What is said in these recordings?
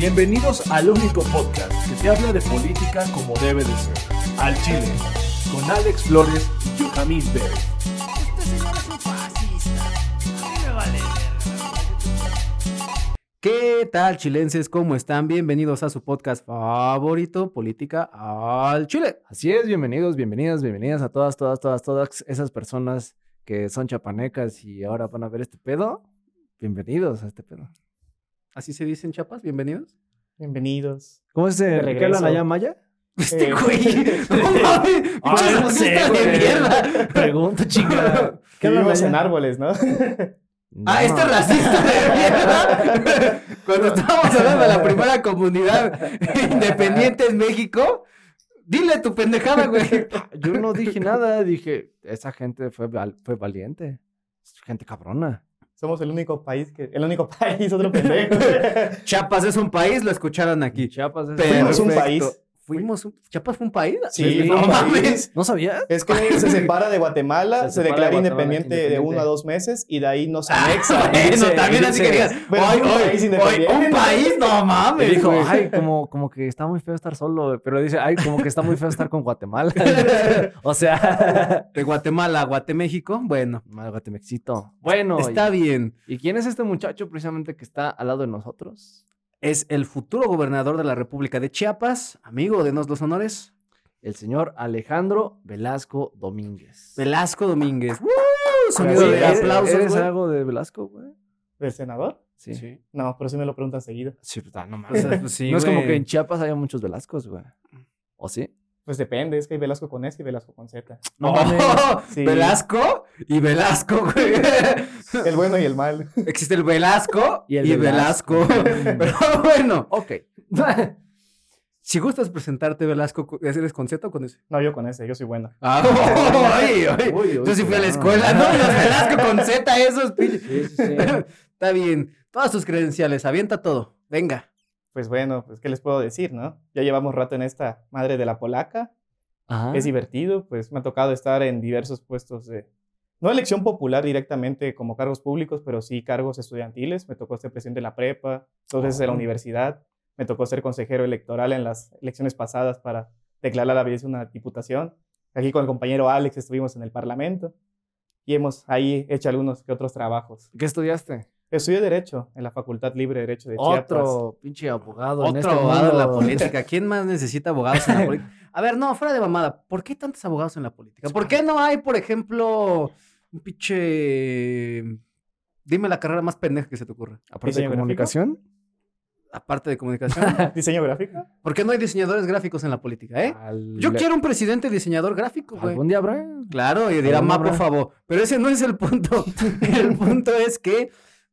Bienvenidos al único podcast que te habla de política como debe de ser. Al Chile, con Alex Flores y Yohamis Bell. Este señor es un fascista. A mí me vale ¿Qué tal, chilenses? ¿Cómo están? Bienvenidos a su podcast favorito, Política al Chile. Así es, bienvenidos, bienvenidas, bienvenidas a todas, todas, todas, todas esas personas que son chapanecas y ahora van a ver este pedo. Bienvenidos a este pedo. ¿Así se dicen chapas? Bienvenidos. Bienvenidos. ¿Cómo es De el ¿Qué hablan regreso. allá maya? Este Eh, güey. No mames. Ah, no sé, racistas de mierda. Pregunta, chingada. Que hablan en árboles, ¿no? Ah, este racista de mierda. Cuando estábamos hablando de la primera comunidad independiente en México, dile tu pendejada, güey. Yo no dije nada, dije, esa gente fue, val- fue valiente. Gente cabrona. Somos el único país que... El único país, otro pendejo. Chiapas es un país, lo escucharon aquí. Chiapas es Fuimos un Perfecto. país. Fuimos un... ¿Chiapas fue un país? Sí, no mames. país. ¿No sabías? Es que se separa de Guatemala, Se declara de Guatemala independiente, de uno a dos meses y de ahí no se Ah, anexa. bueno, dice- también así que digas, Pero "Ay, es un ay, país independiente". un país, no Y mames. dijo, güey. ay, como, como que está muy feo estar solo, pero dice, ay, como que está muy feo estar con Guatemala. o sea, De Guatemala a Guateméxico, bueno, mal Guatemexito. Bueno, está y, bien. ¿y quién es este muchacho precisamente que está al lado de nosotros? Es el futuro gobernador de la República de Chiapas, amigo, denos los honores, El señor Alejandro Velasco Domínguez. Velasco Domínguez. ¡Woo! Sonido de de ¿Eres- aplausos, ¿Eres güey. algo de Velasco, güey? ¿Del senador? Sí. Sí, No, pero sí me lo preguntan seguido. pues, ah, no O mames. sea, pues sí, no es como que en Chiapas haya muchos Velascos, güey. ¿O sí? Pues depende, es que hay Velasco con S y Velasco con Z. No Oh. Sí. Velasco y Velasco, güey. El bueno y el mal. Existe el Velasco y, Y el Velasco. Velasco. Pero bueno, Ok. si gustas presentarte, Velasco, ¿eres con Z o con S? No, yo con S, yo soy bueno. Ah, ay. Uy, uy, Yo sí fui a la escuela, ¿no? Los Velasco con Z, esos pinches. Sí, sí, sí. Está bien. Todas tus credenciales, avienta todo. Venga. Pues bueno, pues ¿qué les puedo decir, no? Ya llevamos rato en esta madre de la polaca. Ajá. Es divertido, pues me ha tocado estar en diversos puestos de, no elección popular directamente como cargos públicos, pero sí cargos estudiantiles. Me tocó ser presidente de la prepa, dos veces de la universidad. Me tocó ser consejero electoral en las elecciones pasadas para declarar a la vez una diputación. Aquí con el compañero Alex estuvimos en el Parlamento y hemos ahí hecho algunos que otros trabajos. ¿Qué estudiaste? Estudié Derecho en la Facultad Libre de Derecho de Chiapas. Otro pinche abogado en Otro este abogado en la mundo. política. ¿Quién más necesita abogados en la política? A ver, no, fuera de mamada. ¿Por qué tantos abogados en la política? ¿Por qué no hay, por ejemplo, un pinche... Dime la carrera más pendeja que se te ocurra. Aparte de comunicación. Aparte de comunicación. ¿Diseño gráfico? ¿Por qué no hay diseñadores gráficos en la política, eh? Al- Yo quiero un presidente diseñador gráfico, güey. ¿Algún día habrá? Claro, y dirá, ma, por favor. Pero ese no es el punto. El punto es que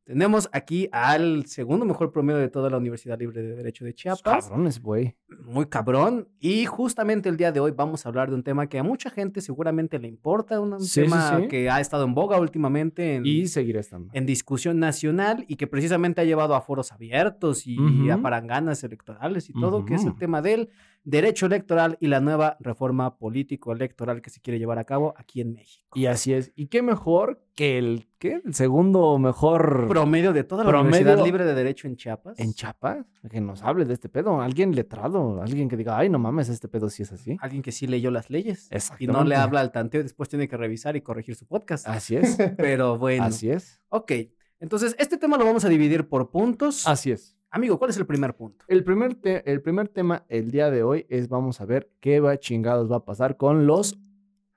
tenemos aquí al segundo mejor promedio de toda la Universidad Libre de Derecho de Chiapas. Cabrones, güey. Muy cabrón. Y justamente el día de hoy vamos a hablar de un tema que a mucha gente seguramente le importa, un Sí, sí, tema sí. que ha estado en boga últimamente en, Y seguiré estando. en discusión nacional y que precisamente ha llevado a foros abiertos y Ujú. a paranganas electorales y todo, que es el tema del derecho electoral y la nueva reforma político-electoral que se quiere llevar a cabo aquí en México. Y así es. ¿Y qué mejor que el, ¿qué? el segundo mejor promedio de toda la Promedio- Universidad Libre de Derecho en Chiapas. en Chiapas? Que nos hable de este pedo. Alguien letrado. Alguien que diga, ay, no mames, este pedo sí es así. Alguien que sí leyó las leyes y no le habla al tanteo y después tiene que revisar y corregir su podcast. Así es. Pero bueno. Así es. Ok. Entonces, este tema lo vamos a dividir por puntos. Así es. Amigo, ¿cuál es el primer punto? El primer, te- el primer tema el día de hoy es vamos a ver qué va chingados va a pasar con los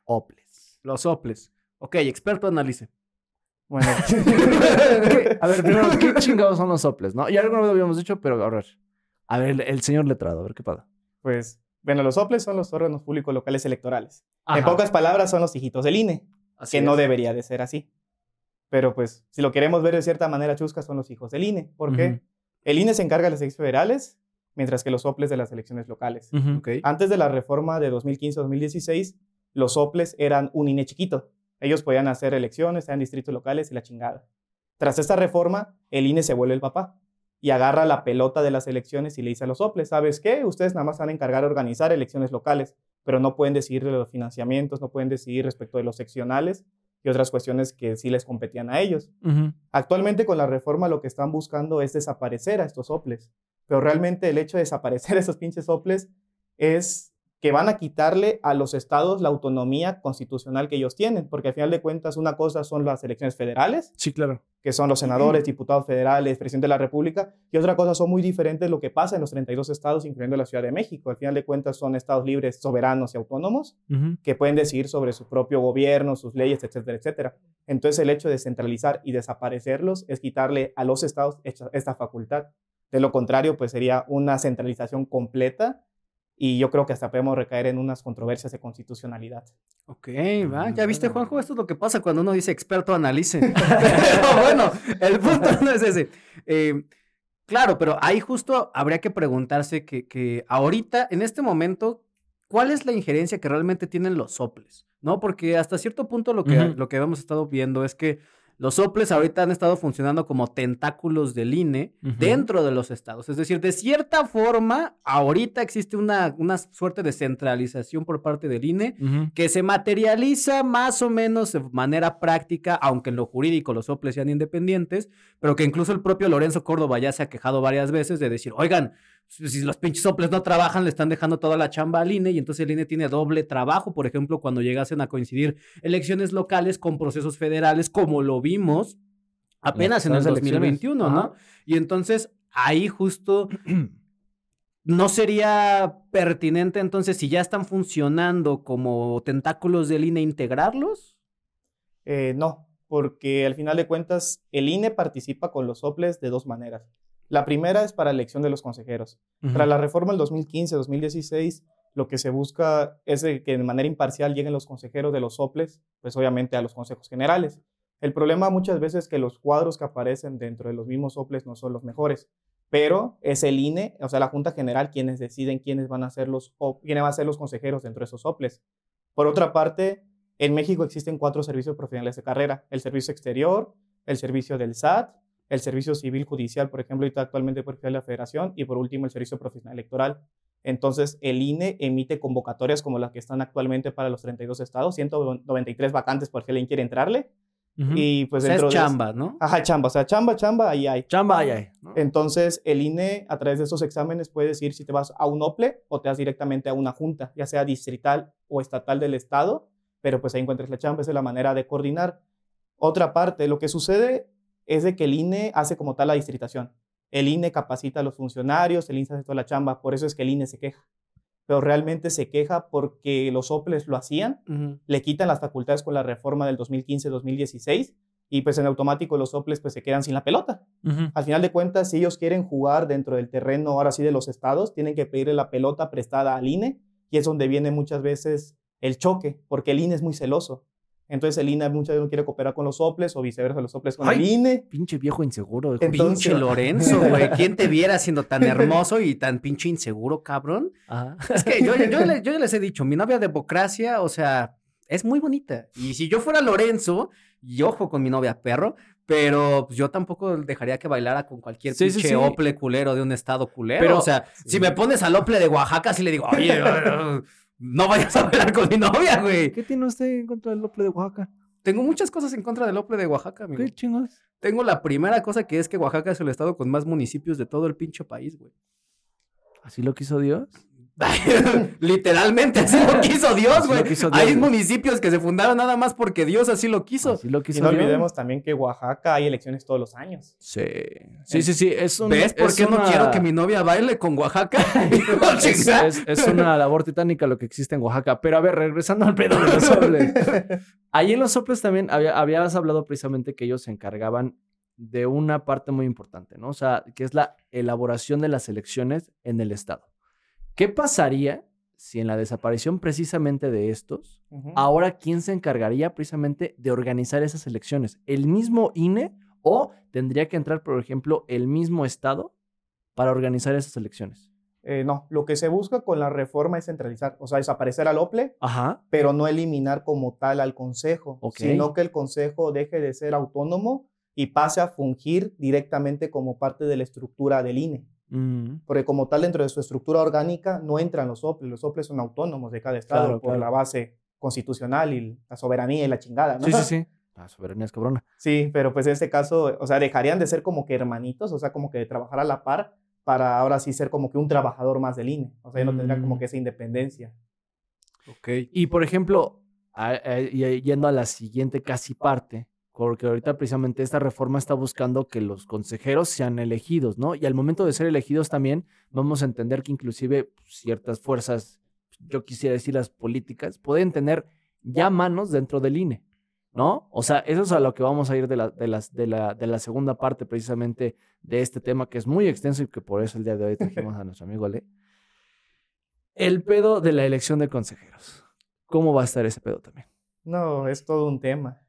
Oples. Los soples. Ok, experto analice. Bueno, a ver, primero, ¿qué chingados son los Oples? ¿no? Ya alguna vez lo habíamos dicho, pero a ver. A ver, el, el señor letrado, a ver qué pasa. pues bueno, los OPLES son los órganos públicos locales electorales. En pocas palabras, son los hijitos del INE, Así que no debería de ser así. Pero pues, si lo queremos ver de cierta manera chusca, son los hijos del INE. ¿Por qué? El INE se encarga de las elecciones federales, mientras que los soples de las elecciones locales. Antes de la reforma de 2015-2016, los soples eran un INE chiquito. Ellos podían hacer elecciones, eran distritos locales y la chingada. Tras esta reforma, el INE se vuelve el papá y agarra la pelota de las elecciones y le dice a los soples, ¿sabes qué? Ustedes nada más van a encargar de organizar elecciones locales, pero no pueden decidir de los financiamientos, no pueden decidir respecto de los seccionales y otras cuestiones que sí les competían a ellos. Actualmente con la reforma lo que están buscando es desaparecer a estos soples, pero realmente el hecho de desaparecer esos pinches soples es que van a quitarle a los estados la autonomía constitucional que ellos tienen, porque al final de cuentas una cosa son las elecciones federales, Sí, claro. que son los senadores, diputados federales, presidente de la República, y otra cosa son muy diferentes lo que pasa en los 32 estados, incluyendo la Ciudad de México. Al final de cuentas son estados libres, soberanos y autónomos, que pueden decidir sobre su propio gobierno, sus leyes, etcétera, etcétera. Entonces el hecho de centralizar y desaparecerlos es quitarle a los estados esta, esta facultad. De lo contrario, pues sería una centralización completa y yo creo que hasta podemos recaer en unas controversias de constitucionalidad. Ok, va. Ya viste, Juanjo, esto es lo que pasa cuando uno dice experto analice. pero bueno, el punto no es ese. Eh, claro, pero ahí justo habría que preguntarse que, que ahorita, en este momento, ¿cuál es la injerencia que realmente tienen los soples? ¿No? Porque hasta cierto punto lo que, Ujú. lo que hemos estado viendo es que los soples ahorita han estado funcionando como tentáculos del INE dentro de los estados. Es decir, de cierta forma, ahorita existe una, una suerte de centralización por parte del INE que se materializa más o menos de manera práctica, aunque en lo jurídico los soples sean independientes, pero que incluso el propio Lorenzo Córdoba ya se ha quejado varias veces de decir, oigan, si los pinches soples no trabajan, le están dejando toda la chamba al INE y entonces el INE tiene doble trabajo, por ejemplo, cuando llegasen a coincidir elecciones locales con procesos federales, como lo vimos apenas en el pasadas elecciones. 2021, ¿no? Ajá. Y entonces ahí justo ¿No sería pertinente entonces, si ya están funcionando como tentáculos del INE, integrarlos? Eh, no, porque al final de cuentas el INE participa con los soples de dos maneras. La primera es para elección de los consejeros. Tras la reforma del 2015-2016, lo que se busca es que de manera imparcial lleguen los consejeros de los soples, pues obviamente a los consejos generales. El problema muchas veces es que los cuadros que aparecen dentro de los mismos soples no son los mejores, pero es el INE, o sea, la Junta General, quienes deciden quiénes van a ser los, quiénes van a ser los consejeros dentro de esos soples. Por otra parte, en México existen cuatro servicios profesionales de carrera, el servicio exterior, el servicio del SAT, el servicio civil judicial, por ejemplo, ahorita actualmente por de la federación, y por último el servicio profesional electoral. Entonces, el INE emite convocatorias como las que están actualmente para los 32 estados, 193 vacantes por si alguien quiere entrarle. Y pues o sea, es dentro de eso- chamba, ¿no? Ajá, chamba, o sea, chamba, chamba, ahí hay. Chamba, ay, ay, ¿no? Entonces, el INE, a través de estos exámenes, puede decir si te vas a un OPLE o te vas directamente a una junta, ya sea distrital o estatal del Estado, pero pues ahí encuentras la chamba, esa es la manera de coordinar. Otra parte, lo que sucede es de que el INE hace como tal la distritación. El INE capacita a los funcionarios, el INE hace toda la chamba, por eso es que el INE se queja. Pero realmente se queja porque los OPLES lo hacían le quitan las facultades con la reforma del 2015-2016 y pues en automático los soples pues se quedan sin la pelota. Al final de cuentas, si ellos quieren jugar dentro del terreno ahora sí de los estados, tienen que pedirle la pelota prestada al INE y es donde viene muchas veces el choque, porque el INE es muy celoso. Entonces el INE muchas veces no quiere cooperar con los soples o viceversa los soples con el Ay. INE. Pinche viejo inseguro. hijo. Entonces- Pinche Lorenzo, güey. ¿Quién te viera siendo tan hermoso y tan pinche inseguro, cabrón? Ajá. Es que yo, yo, yo ya les he dicho, mi novia democracia, o sea, es muy bonita. Y si yo fuera Lorenzo, y ojo con mi novia perro, pero pues, yo tampoco dejaría que bailara con cualquier Sí, sí, pinche sí. ople culero de un estado culero. Pero- o sea, si me pones al ople de Oaxaca, sí le digo, oye, no vayas a bailar con mi novia, güey. ¿Qué tiene usted en contra del Lople de Oaxaca? Tengo muchas cosas en contra del ople de Oaxaca, amigo. ¿Qué chingos? Tengo la primera cosa que es que Oaxaca es el estado con más municipios de todo el pinche país, güey. ¿Así lo quiso Dios? Literalmente así lo quiso Dios, güey. quiso Dios, Hay municipios que se fundaron nada más porque Dios así lo quiso. Así lo quiso Y no Dios. olvidemos también que Oaxaca hay elecciones todos los años. Sí. Sí, sí, sí. Es un, ¿Ves por qué no quiero que mi novia baile con Oaxaca? Es, es- es una labor titánica lo que existe en Oaxaca. Pero a ver, regresando al pedo de los soples. Ahí en los soples también había- habías hablado precisamente que ellos se encargaban de una parte muy importante, ¿no? O sea, que es la elaboración de las elecciones en el Estado. ¿Qué pasaría si en la desaparición precisamente de estos, ahora quién se encargaría precisamente de organizar esas elecciones? ¿El mismo INE o tendría que entrar, por ejemplo, el mismo Estado para organizar esas elecciones. Eh, no, lo que se busca con la reforma es centralizar, o sea, desaparecer al OPLE, Ajá. pero no eliminar como tal al Consejo, sino que el Consejo deje de ser autónomo y pase a fungir directamente como parte de la estructura del INE. Mm, Porque como tal, dentro de su estructura orgánica no entran los OPLE, los OPLE son autónomos de cada estado Claro, por claro. la base constitucional y la soberanía y la chingada, ¿no? Sí, sí, sí. La soberanía es cabrona. Sí, pero pues en este caso, o sea, dejarían de ser como que hermanitos, o sea, como que de trabajar a la par para ahora sí ser como que un trabajador más del INE. O sea, ya no tendría como Mm. que esa independencia. Ok. Y por ejemplo, a- yendo a la siguiente casi parte, porque ahorita precisamente esta reforma está buscando que los consejeros sean elegidos, ¿no? Y al momento de ser elegidos también vamos a entender que inclusive pues, ciertas fuerzas, yo quisiera decir las políticas, pueden tener ya manos dentro del INE, ¿no? O sea, eso es a lo que vamos a ir de la, de de la, de la segunda parte precisamente de este tema que es muy extenso y que por eso el día de hoy trajimos a nuestro amigo Ale. El pedo de la elección de consejeros. ¿Cómo va a estar ese pedo también? No, es todo un tema.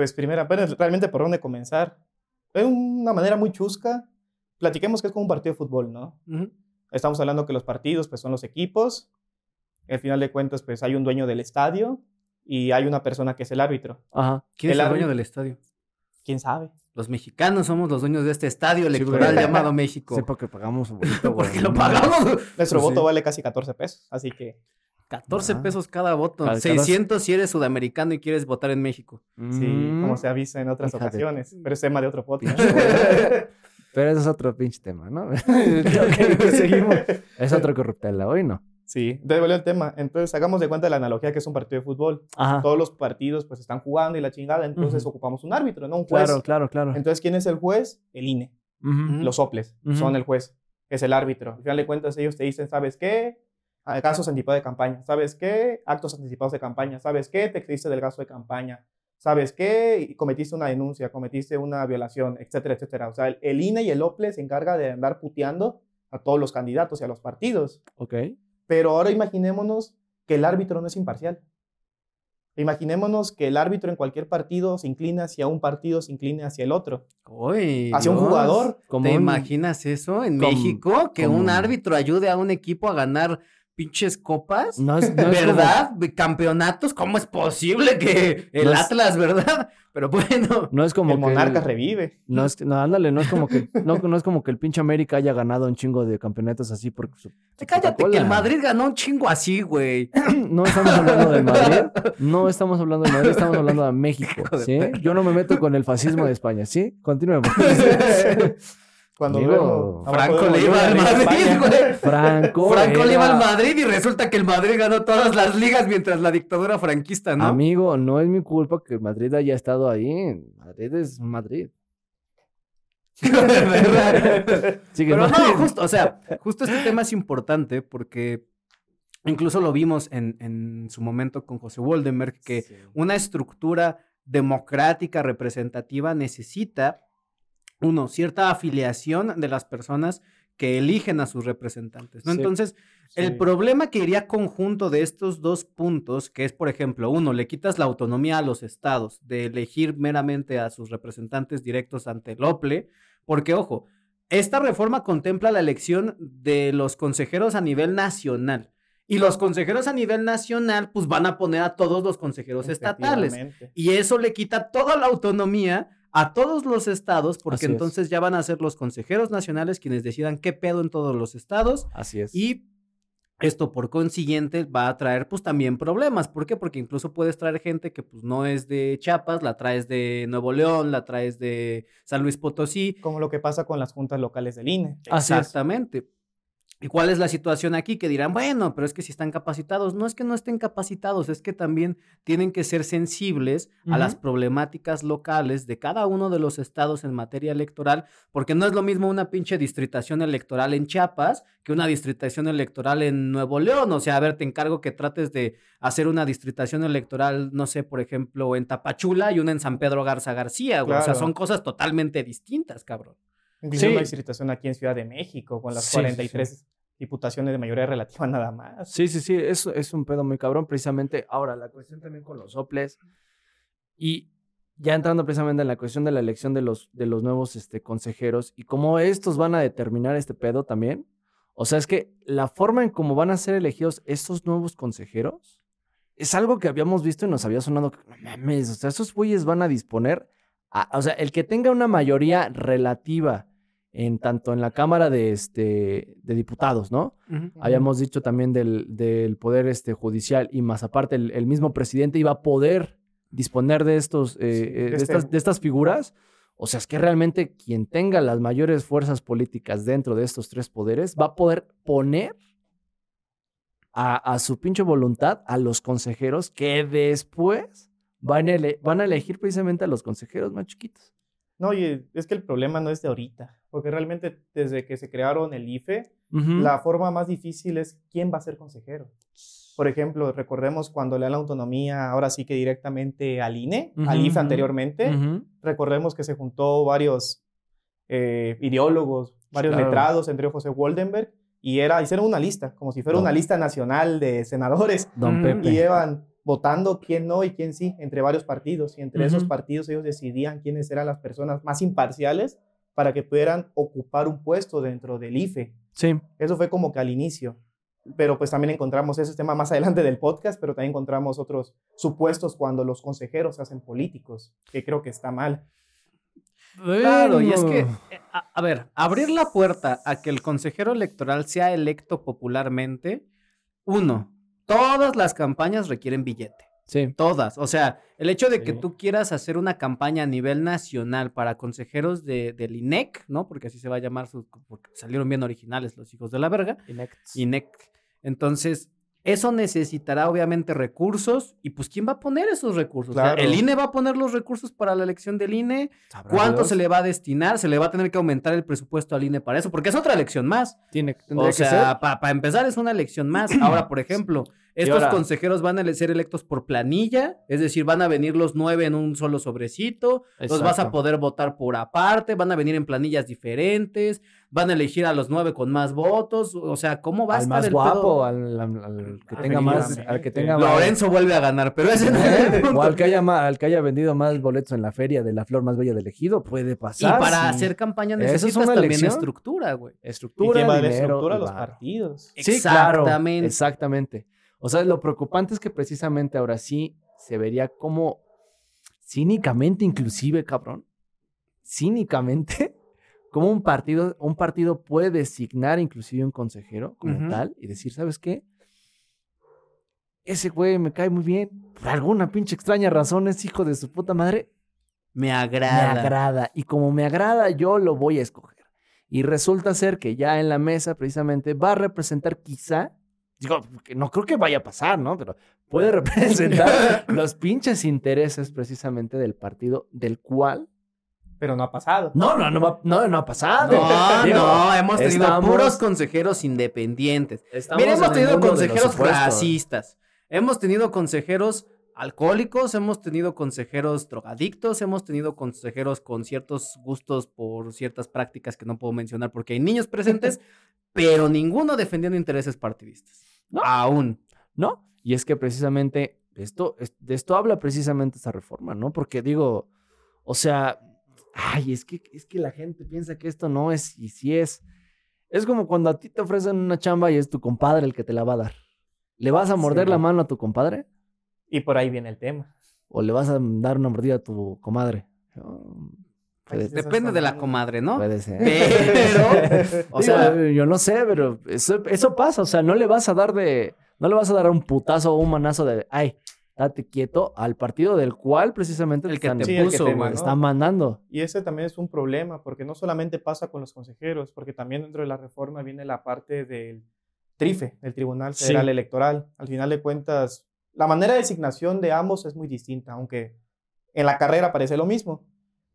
Pues primero, apenas realmente por dónde comenzar. De una manera muy chusca, platiquemos que es como un partido de fútbol, ¿no? Ujú. Estamos hablando que los partidos pues son los equipos. Al final de cuentas pues hay un dueño del estadio y hay una persona que es el árbitro. Ajá. ¿Quién es El el árbitro- dueño del estadio? ¿Quién sabe? Los mexicanos somos los dueños de este estadio electoral porque- llamado México. Sí, porque pagamos un bonito, güey. Porque lo pagamos. Nuestro Pues voto sí. vale casi 14 pesos, así que 14 Ajá. pesos cada voto. Cada- cada- 600 si eres sudamericano y quieres votar en México. sí, Mm, como se avisa en otras de- ocasiones, pero es tema de otro podcast. Pero ese es otro pinche tema, ¿no? Ok, que seguimos. Es otro corruptela, hoy no. sí, volvió el tema. Entonces hagamos de cuenta la analogía que es un partido de fútbol. Ajá. Todos los partidos pues están jugando y la chingada, entonces ocupamos un árbitro, ¿no? Un juez. Claro, claro, claro. Entonces, ¿quién es el juez? El INE. Los soples son el juez, es el árbitro. Al final de cuentas, ellos te dicen, ¿sabes qué? Casos anticipados de campaña. ¿Sabes qué? Actos anticipados de campaña. ¿Sabes qué? Te excediste del gasto de campaña. ¿Sabes qué? Y Cometiste una denuncia, cometiste una violación, etcétera, etcétera. O sea, el, el INE y el OPLE se encarga de andar puteando a todos los candidatos y a los partidos. Ok. Pero ahora imaginémonos que el árbitro no es imparcial. Imaginémonos que el árbitro en cualquier partido se inclina hacia un partido, se inclina hacia el otro. Uy, Hacia un jugador. ¿Te un- imaginas eso en México? Que un árbitro ayude a un equipo a ganar pinches copas. No es, no es como- ¿Verdad? ¿Campeonatos? ¿Cómo es posible que el No es- Atlas, verdad? Pero bueno. no es como el que monarca el- revive. No es que, no, ándale, no es como que, no, no es como que el pinche América haya ganado un chingo de campeonatos así porque su, su Cállate que el Madrid ganó un chingo así, güey. No estamos hablando del Madrid, no estamos hablando del Madrid, estamos hablando de México, de ¿sí? Yo no me meto con el fascismo de España, ¿sí? Continuemos. Cuando abajo Franco le iba al Madrid, güey. Franco, Franco le iba al Madrid y resulta que el Madrid ganó todas las ligas mientras la dictadura franquista, ¿no? Amigo, no es mi culpa que el Madrid haya estado ahí. Madrid es Madrid. Sigue, Pero ¿no? no, justo, o sea, justo este tema es importante porque incluso lo vimos en, en su momento con José Woldenberg, que una estructura democrática representativa necesita, uno, cierta afiliación de las personas que eligen a sus representantes, ¿no? Sí. Entonces, Sí. el problema que iría conjunto de estos dos puntos, que es, por ejemplo, uno, le quitas la autonomía a los estados de elegir meramente a sus representantes directos ante el OPLE, porque, ojo, esta reforma contempla la elección de los consejeros a nivel nacional. Y los consejeros a nivel nacional, pues van a poner a todos los consejeros estatales. Y eso le quita toda la autonomía a todos los estados, porque Así es. entonces ya van a ser los consejeros nacionales quienes decidan qué pedo en todos los estados. Así es. Y esto por consiguiente va a traer pues también problemas. ¿Por qué? Porque incluso puedes traer gente que pues no es de Chiapas, la traes de Nuevo León, la traes de San Luis Potosí. Como lo que pasa con las juntas locales del INE. Así es. Exactamente. ¿Y cuál es la situación aquí? Que dirán, bueno, pero es que si están capacitados, no es que no estén capacitados, es que también tienen que ser sensibles a las problemáticas locales de cada uno de los estados en materia electoral, porque no es lo mismo una pinche distritación electoral en Chiapas que una distritación electoral en Nuevo León. O sea, a ver, te encargo que trates de hacer una distritación electoral, no sé, por ejemplo, en Tapachula y una en San Pedro Garza García, güey. O sea, son cosas totalmente distintas, cabrón. Incluso Sí. una distritación aquí en Ciudad de México, con las Sí, sí, 43 diputaciones de mayoría relativa nada más. Sí, sí, sí, es, es un pedo muy cabrón, precisamente. Ahora, la cuestión también con los soples. Y ya entrando precisamente en la cuestión de la elección de los, de los nuevos este, consejeros y cómo estos van a determinar este pedo también. O sea, es que la forma en cómo van a ser elegidos estos nuevos consejeros es algo que habíamos visto y nos había sonado que, no mames, o sea, esos güeyes van a disponer, a- o sea, el que tenga una mayoría relativa en tanto en la Cámara de, este, de Diputados, ¿no? Habíamos dicho también del, del poder este, judicial y más aparte el, el mismo presidente iba a poder disponer de, estos, eh, Sí, eh, de este- estas, de estas figuras. O sea, es que realmente quien tenga las mayores fuerzas políticas dentro de estos tres poderes va a poder poner a, a su pinche voluntad a los consejeros que después van a, ele- van a elegir precisamente a los consejeros más chiquitos. No, oye, es que el problema no es de ahorita, porque realmente desde que se crearon el IFE, la forma más difícil es quién va a ser consejero. Por ejemplo, recordemos cuando le dan la autonomía, ahora sí que directamente al INE, al IFE anteriormente, Ujú. recordemos que se juntó varios eh, ideólogos, varios Claro. letrados, entre ellos José Waldenberg, y era, hicieron una lista, como si fuera una lista nacional de senadores, Don Pepe. y iban votando quién no y quién sí, entre varios partidos, y entre esos partidos ellos decidían quiénes eran las personas más imparciales para que pudieran ocupar un puesto dentro del IFE. Sí. Eso fue como que al inicio. Pero pues también encontramos ese tema más adelante del podcast, pero también encontramos otros supuestos cuando los consejeros se hacen políticos, que creo que está mal. Claro, y es que, eh, a, a ver, abrir la puerta a que el consejero electoral sea electo popularmente, uno, todas las campañas requieren billete. Sí. Todas. O sea, el hecho de que Sí. tú quieras hacer una campaña a nivel nacional para consejeros de, del INEC, ¿no? Porque así se va a llamar, su, porque salieron bien originales los hijos de la verga. INEC. Entonces, eso necesitará obviamente recursos. Y pues, ¿quién va a poner esos recursos? O sea, Claro. ¿El INE va a poner los recursos para la elección del INE? ¿Cuánto Dios. se le va a destinar? ¿Se le va a tener que aumentar el presupuesto al INE para eso? Porque es otra elección más. Tiene, O que ser. sea, para empezar es una elección más. Ahora, por ejemplo, estos ahora- consejeros van a ser electos por planilla, es decir, van a venir los nueve en un solo sobrecito, los vas a Exacto. poder votar por aparte, van a venir en planillas diferentes, van a elegir a los nueve con más votos, o sea, ¿cómo va a al estar más el guapo, pedo? al, al- al que tenga más, al que tenga más- Lorenzo vuelve a ganar, pero ese no es el punto. o al que haya ma- al que haya vendido más boletos en la feria de la flor más bella del ejido, puede Y pasar. para sí. hacer campaña es necesitas también elección. estructura, güey. ¿Y estructura, dar dinero, estructura a y los partidos? Sí, claro, Exactamente. O sea, lo preocupante es que precisamente ahora sí se vería como cínicamente, inclusive, cabrón, cínicamente, como un partido, un partido puede designar inclusive un consejero como tal y decir, ¿sabes qué? Ese güey me cae muy bien. Por alguna pinche extraña razón es hijo de su puta madre. Me Me agrada. agrada. Y como me agrada, yo lo voy a escoger. Y resulta ser que ya en la mesa precisamente va a representar quizá, digo, no creo que vaya a pasar, ¿no? Pero puede representar los pinches intereses precisamente del partido del cual... Pero no ha pasado. No, no, no, no, no ha pasado. No, Digo, no, hemos tenido estamos- puros consejeros independientes. estamos Mira, hemos tenido consejeros racistas, hemos tenido consejeros alcohólicos, hemos tenido consejeros drogadictos, hemos tenido consejeros con ciertos gustos por ciertas prácticas que no puedo mencionar porque hay niños presentes, pero ninguno defendiendo intereses partidistas. No. Aún. ¿no? Y es que precisamente esto, es- de esto habla precisamente esta reforma, ¿no? Porque digo, o sea, ay, es que, es que la gente piensa que esto no es, y sí es. Es como cuando a ti te ofrecen una chamba y es tu compadre el que te la va a dar. ¿Le vas a morder Sí. la mano a tu compadre? Y por ahí viene el tema. ¿O le vas a dar una mordida a tu comadre? Depende de la comadre, ¿no? puede ser. Pero, o sea, yo no sé, pero eso, eso pasa. O sea, no le vas a dar de. No le vas a dar un putazo o un manazo de. Ay, date quieto al partido del cual precisamente El que están, te Sí, el que puso, te están mandando. Y ese también es un problema, porque no solamente pasa con los consejeros, porque también dentro de la reforma viene la parte del TRIFE, del Tribunal Sí. Federal Electoral. Al final de cuentas, la manera de designación de ambos es muy distinta, aunque en la carrera parece lo mismo.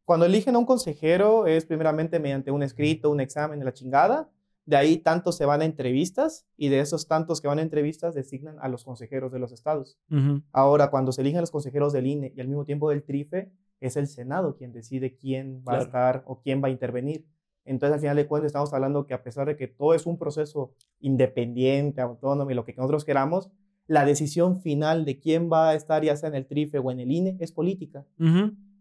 Cuando eligen a un consejero es primeramente mediante un escrito, un examen de la chingada. De ahí tantos se van a entrevistas y de esos tantos que van a entrevistas designan a los consejeros de los estados. Ahora, cuando se eligen los consejeros del INE y al mismo tiempo del TRIFE, es el Senado quien decide quién va Claro. a estar o quién va a intervenir. Entonces, al final de cuentas, estamos hablando que a pesar de que todo es un proceso independiente, autónomo y lo que nosotros queramos, la decisión final de quién va a estar ya sea en el TRIFE o en el INE es política.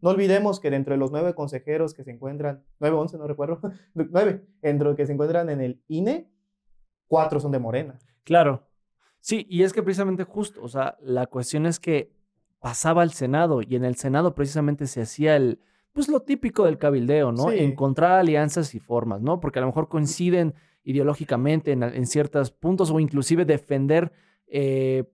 No olvidemos que dentro de los nueve consejeros que se encuentran, nueve, once, no recuerdo, nueve, dentro de que se encuentran en el INE, cuatro son de Morena. Claro. Sí, y es que precisamente justo, o sea, la cuestión es que pasaba al Senado y en el Senado precisamente se hacía el, pues lo típico del cabildeo, ¿no? Sí. Encontrar alianzas y formas, ¿no? Porque a lo mejor coinciden ideológicamente en, en ciertos puntos o inclusive defender eh,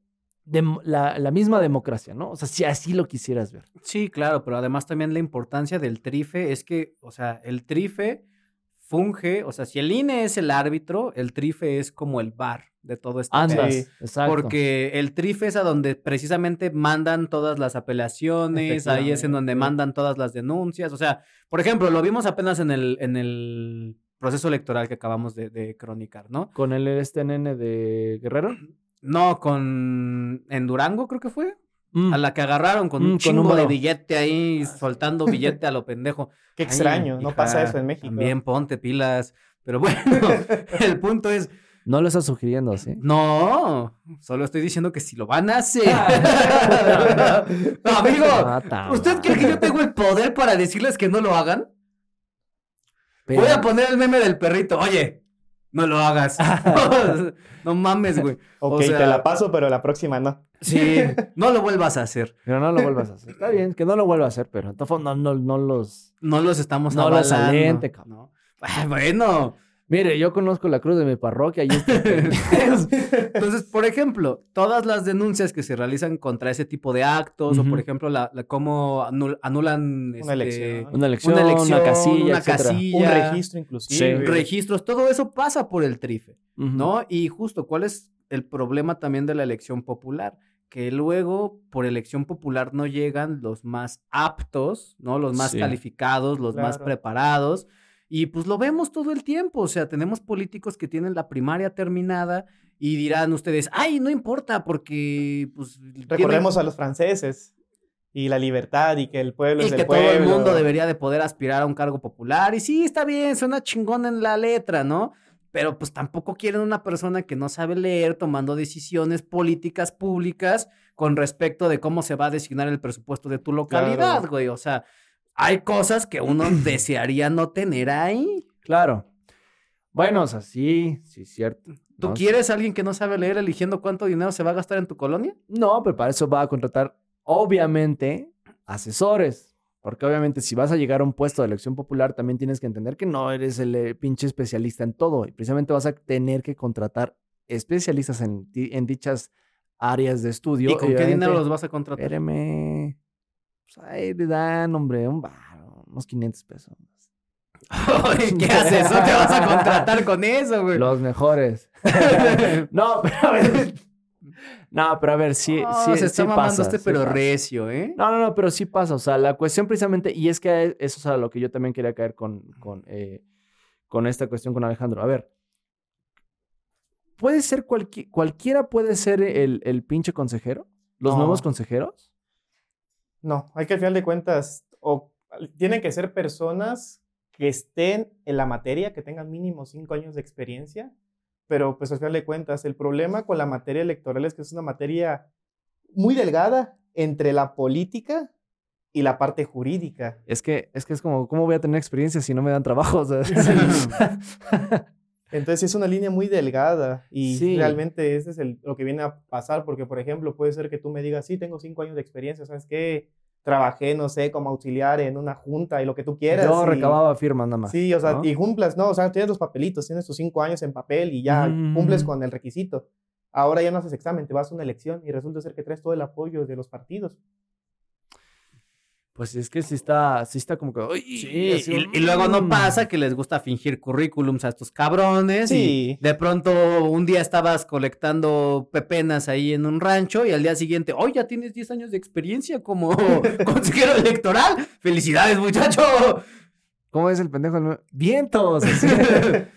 la, la misma democracia, ¿no? O sea, si así lo quisieras ver. Sí, claro, pero además también la importancia del trife es que, o sea, el trife funge, o sea, si el INE es el árbitro, el trife es como el bar de todo este Andas. Sí, exacto. Porque el trife es a donde precisamente mandan todas las apelaciones, ahí es en donde mandan todas las denuncias. O sea, por ejemplo, lo vimos apenas en el, en el proceso electoral que acabamos de, de cronicar, ¿no? Con el este nene de Guerrero. No, con en Durango creo que fue. Mm. A la que agarraron con Mm, un con número. de billete ahí, soltando billete a lo pendejo. Qué Ay, extraño, no hija, pasa eso en México. También ponte pilas. Pero bueno, el punto es, No lo estás sugiriendo, ¿sí? no, solo estoy diciendo que si lo van a hacer. no, amigo, Ah, ¿usted cree que yo tengo el poder para decirles que no lo hagan? Pero- Voy a poner el meme del perrito. Oye, no lo hagas. no mames, güey. Ok, o sea- te la paso, pero la próxima no. Sí, no lo vuelvas a hacer. Pero no lo vuelvas a hacer. Está bien, que no lo vuelva a hacer, pero no, no, no los. No los estamos No los avalando. aliente, cabrón. ¿no? Bueno, Mire, yo conozco la cruz de mi parroquia y este. Entonces, por ejemplo, todas las denuncias que se realizan contra ese tipo de actos, o por ejemplo, la, la- cómo anul- anulan este, elección. Una elección, una casilla, una etcétera. casilla, Un registro inclusive. Sí. registros, todo eso pasa por el trife. ¿no? Y justo, ¿cuál es el problema también de la elección popular? Que luego, por elección popular, no llegan los más aptos, ¿no? Los más Sí. calificados, los más preparados. Y pues lo vemos todo el tiempo, o sea, tenemos políticos que tienen la primaria terminada y dirán ustedes, ay, no importa porque pues tienen- Recordemos a los franceses y la libertad y que el pueblo y es que del todo pueblo. el mundo debería de poder aspirar a un cargo popular. Y sí, está bien, suena chingón en la letra, ¿no? Pero pues tampoco quieren una persona que no sabe leer tomando decisiones políticas públicas con respecto de cómo se va a designar el presupuesto de tu localidad, Claro. güey. O sea, hay cosas que uno desearía no tener ahí. Claro. Bueno, o sea, sí, sí, cierto. ¿Tú No, quieres a alguien que no sabe leer eligiendo cuánto dinero se va a gastar en tu colonia? No, pero para eso va a contratar, obviamente, asesores. Porque obviamente si vas a llegar a un puesto de elección popular, también tienes que entender que no eres el eh, pinche especialista en todo. Y precisamente vas a tener que contratar especialistas en, en dichas áreas de estudio. ¿Y con qué dinero los vas a contratar? Espérame. Pues ahí le dan, hombre, un bar, unos 500 pesos. ¿Qué haces? ¿No te vas a contratar con eso, güey? Los mejores. no, pero a ver. No, pero a ver, sí, No, sí, se está sí mamando pasa, este sí pero pasa. recio, ¿eh? No, no, no, pero sí pasa. O sea, la cuestión precisamente, y es que eso es a lo que yo también quería caer con, con, eh, con esta cuestión con Alejandro. A ver, ¿puede ser cualqui- cualquiera puede ser el, el pinche consejero? ¿Los No. nuevos consejeros? No, hay que al final de cuentas, o tienen que ser personas que estén en la materia, que tengan mínimo cinco años de experiencia, pero pues al final de cuentas, el problema con la materia electoral es que es una materia muy delgada entre la política y la parte jurídica. Es que, es que es como, ¿cómo voy a tener experiencia si no me dan trabajo? O sea, Entonces es una línea muy delgada y Sí. realmente ese es el- lo que viene a pasar, porque por ejemplo puede ser que tú me digas, sí, tengo cinco años de experiencia, ¿sabes qué? Trabajé, no sé, como auxiliar en una junta y lo que tú quieras. Yo y- recababa firmas nada más. Sí, o sea, ¿no? y cumplas, no, o sea, tienes los papelitos, tienes tus cinco años en papel y ya Mm. cumples con el requisito. Ahora ya no haces examen, te vas a una elección y resulta ser que traes todo el apoyo de los partidos. Pues es que sí está, sí está como que. "Uy", Sí, así, y, y luego no mm. pasa que les gusta fingir currículums a estos cabrones Sí. y de pronto un día estabas colectando pepenas ahí en un rancho y al día siguiente, oh, ya tienes 10 años de experiencia como consejero electoral. ¡Felicidades, muchacho! ¿Cómo es el pendejo? del nuevo? ¡Vientos!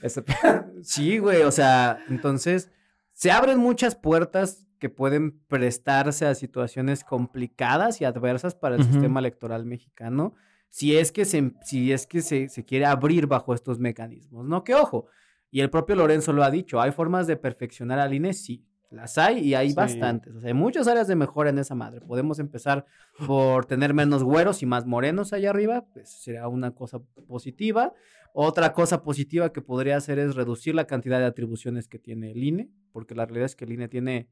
Sí, güey, o sea, entonces se abren muchas puertas que pueden prestarse a situaciones complicadas y adversas para el sistema electoral mexicano si es que, se, si es que se, se quiere abrir bajo estos mecanismos, ¿no? Que ojo, y el propio Lorenzo lo ha dicho, ¿hay formas de perfeccionar al INE? Sí, Las hay y hay Sí. bastantes. O sea, hay muchas áreas de mejora en esa madre. Podemos empezar por tener menos güeros y más morenos allá arriba. Pues sería una cosa positiva. Otra cosa positiva que podría hacer es reducir la cantidad de atribuciones que tiene el INE, porque la realidad es que el INE tiene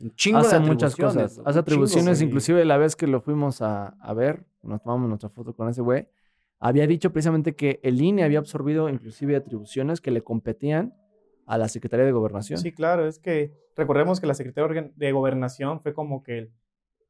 un chingo hace de muchas atribuciones, cosas. Hace chingo, atribuciones, güey. inclusive la vez que lo fuimos a, a ver, nos tomamos nuestra foto con ese güey, había dicho precisamente que el INE había absorbido inclusive atribuciones que le competían a la Secretaría de Gobernación. Sí, claro, es que recordemos que la Secretaría de Gobernación fue como que el,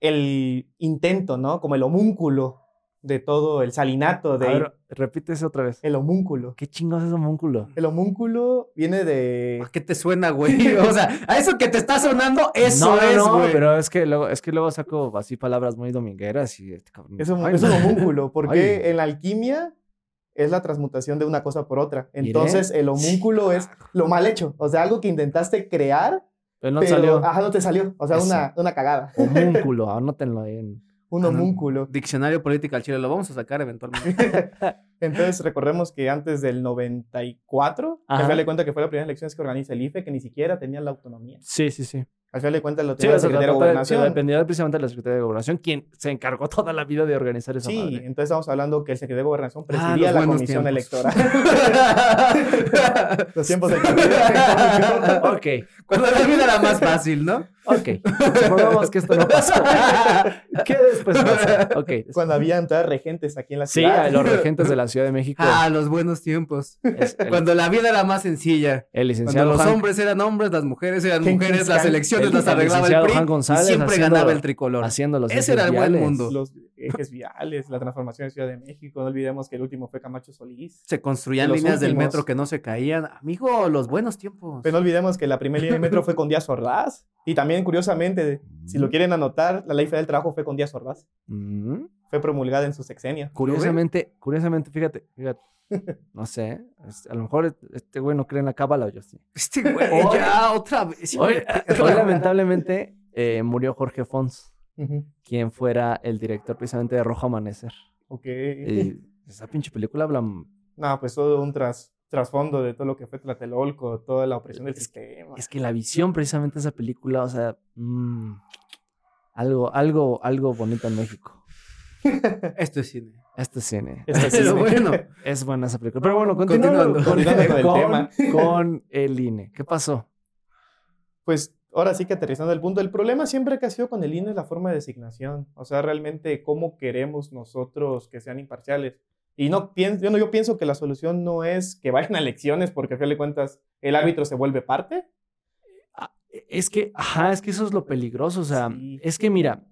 el intento, ¿no? Como el homúnculo de todo el salinato A de ver, repítese otra vez. el homúnculo. ¿Qué chingados es homúnculo? El homúnculo viene de ¿A qué te suena, güey? O sea, a eso que te está sonando, eso no, es, no, güey. pero es que luego, es que luego saco así palabras muy domingueras y este cabrón. es un, Ay, es un no. homúnculo, porque Ay. en la alquimia es la transmutación de una cosa por otra. Entonces, el homúnculo es lo mal hecho, o sea, algo que intentaste crear, Pero no te pero salió ajá, no te salió, o sea, una, una cagada, homúnculo, anótenlo ahí en... un homúnculo. Diccionario política al chile, lo vamos a sacar eventualmente. Entonces, recordemos que antes del 94, al Ajá. final de cuenta que fue la primera elección que organiza el IFE, que ni siquiera tenía la autonomía. Sí, sí, sí. Al final de cuentas lo Sí, tenía la o sea, Secretaría de de- Gobernación. dependía precisamente de la Secretaría de Gobernación, quien se encargó toda la vida de organizar esa Sí, madre. entonces estamos hablando que el secretario de Gobernación Ah, presidía los la comisión tiempos. electoral. Los tiempos partido. Ok, Cuando la vida era más fácil, ¿no? ok. Supongamos que esto no pasó. ¿Qué después pasó? Ok. Cuando habían todas regentes aquí en la Sí, ciudad. a los regentes de la Ciudad de México. Ah, los buenos tiempos. el, Cuando la vida era más sencilla. el Cuando licenciado los Hank- hombres eran hombres, las mujeres eran mujeres, las elecciones el- las el arreglaba el licenciado PRI Juan y González siempre haciendo- ganaba el tricolor. haciendo los Ese ejes era el buen viales. mundo. Los ejes viales, la transformación de Ciudad de México. No olvidemos que el último fue Camacho Solís. Se construían líneas del metro que no se caían. Amigo, los buenos tiempos. Pero no olvidemos que la primera línea de metro fue con Díaz Ordaz. Y también, curiosamente, si lo quieren anotar, la ley federal del trabajo fue con Díaz Ordaz. Mm. Fue promulgada en su sexenio. Curiosamente, curiosamente, fíjate, fíjate. No sé, es- a lo mejor este güey no cree en la cábala o yo sí. Este güey, Hoy- ya, otra vez. Hoy, hoy, lamentablemente eh, murió Jorge Fons, quien fuera el director precisamente de Rojo Amanecer. Ok. Y esa pinche película habla... No, pues todo un tras, trasfondo de todo lo que fue Tlatelolco, toda la opresión del sistema. Es que la visión precisamente de esa película, o sea, mm, algo, algo, algo bonito en México. Esto es cine. Este cine. Este sí, bueno. Es buena esa película. Pero bueno, continuando, Continuando. Con el tema. con el INE. ¿Qué pasó? Pues ahora sí que aterrizando el punto, el problema siempre que ha sido con el INE es la forma de designación. O sea, realmente cómo queremos nosotros que sean imparciales. Y no pienso, yo, no, yo pienso que la solución no es que vayan a elecciones porque a fin de cuentas el árbitro se vuelve parte. Es que, ajá, es que eso es lo peligroso. O sea, Sí. es que mira,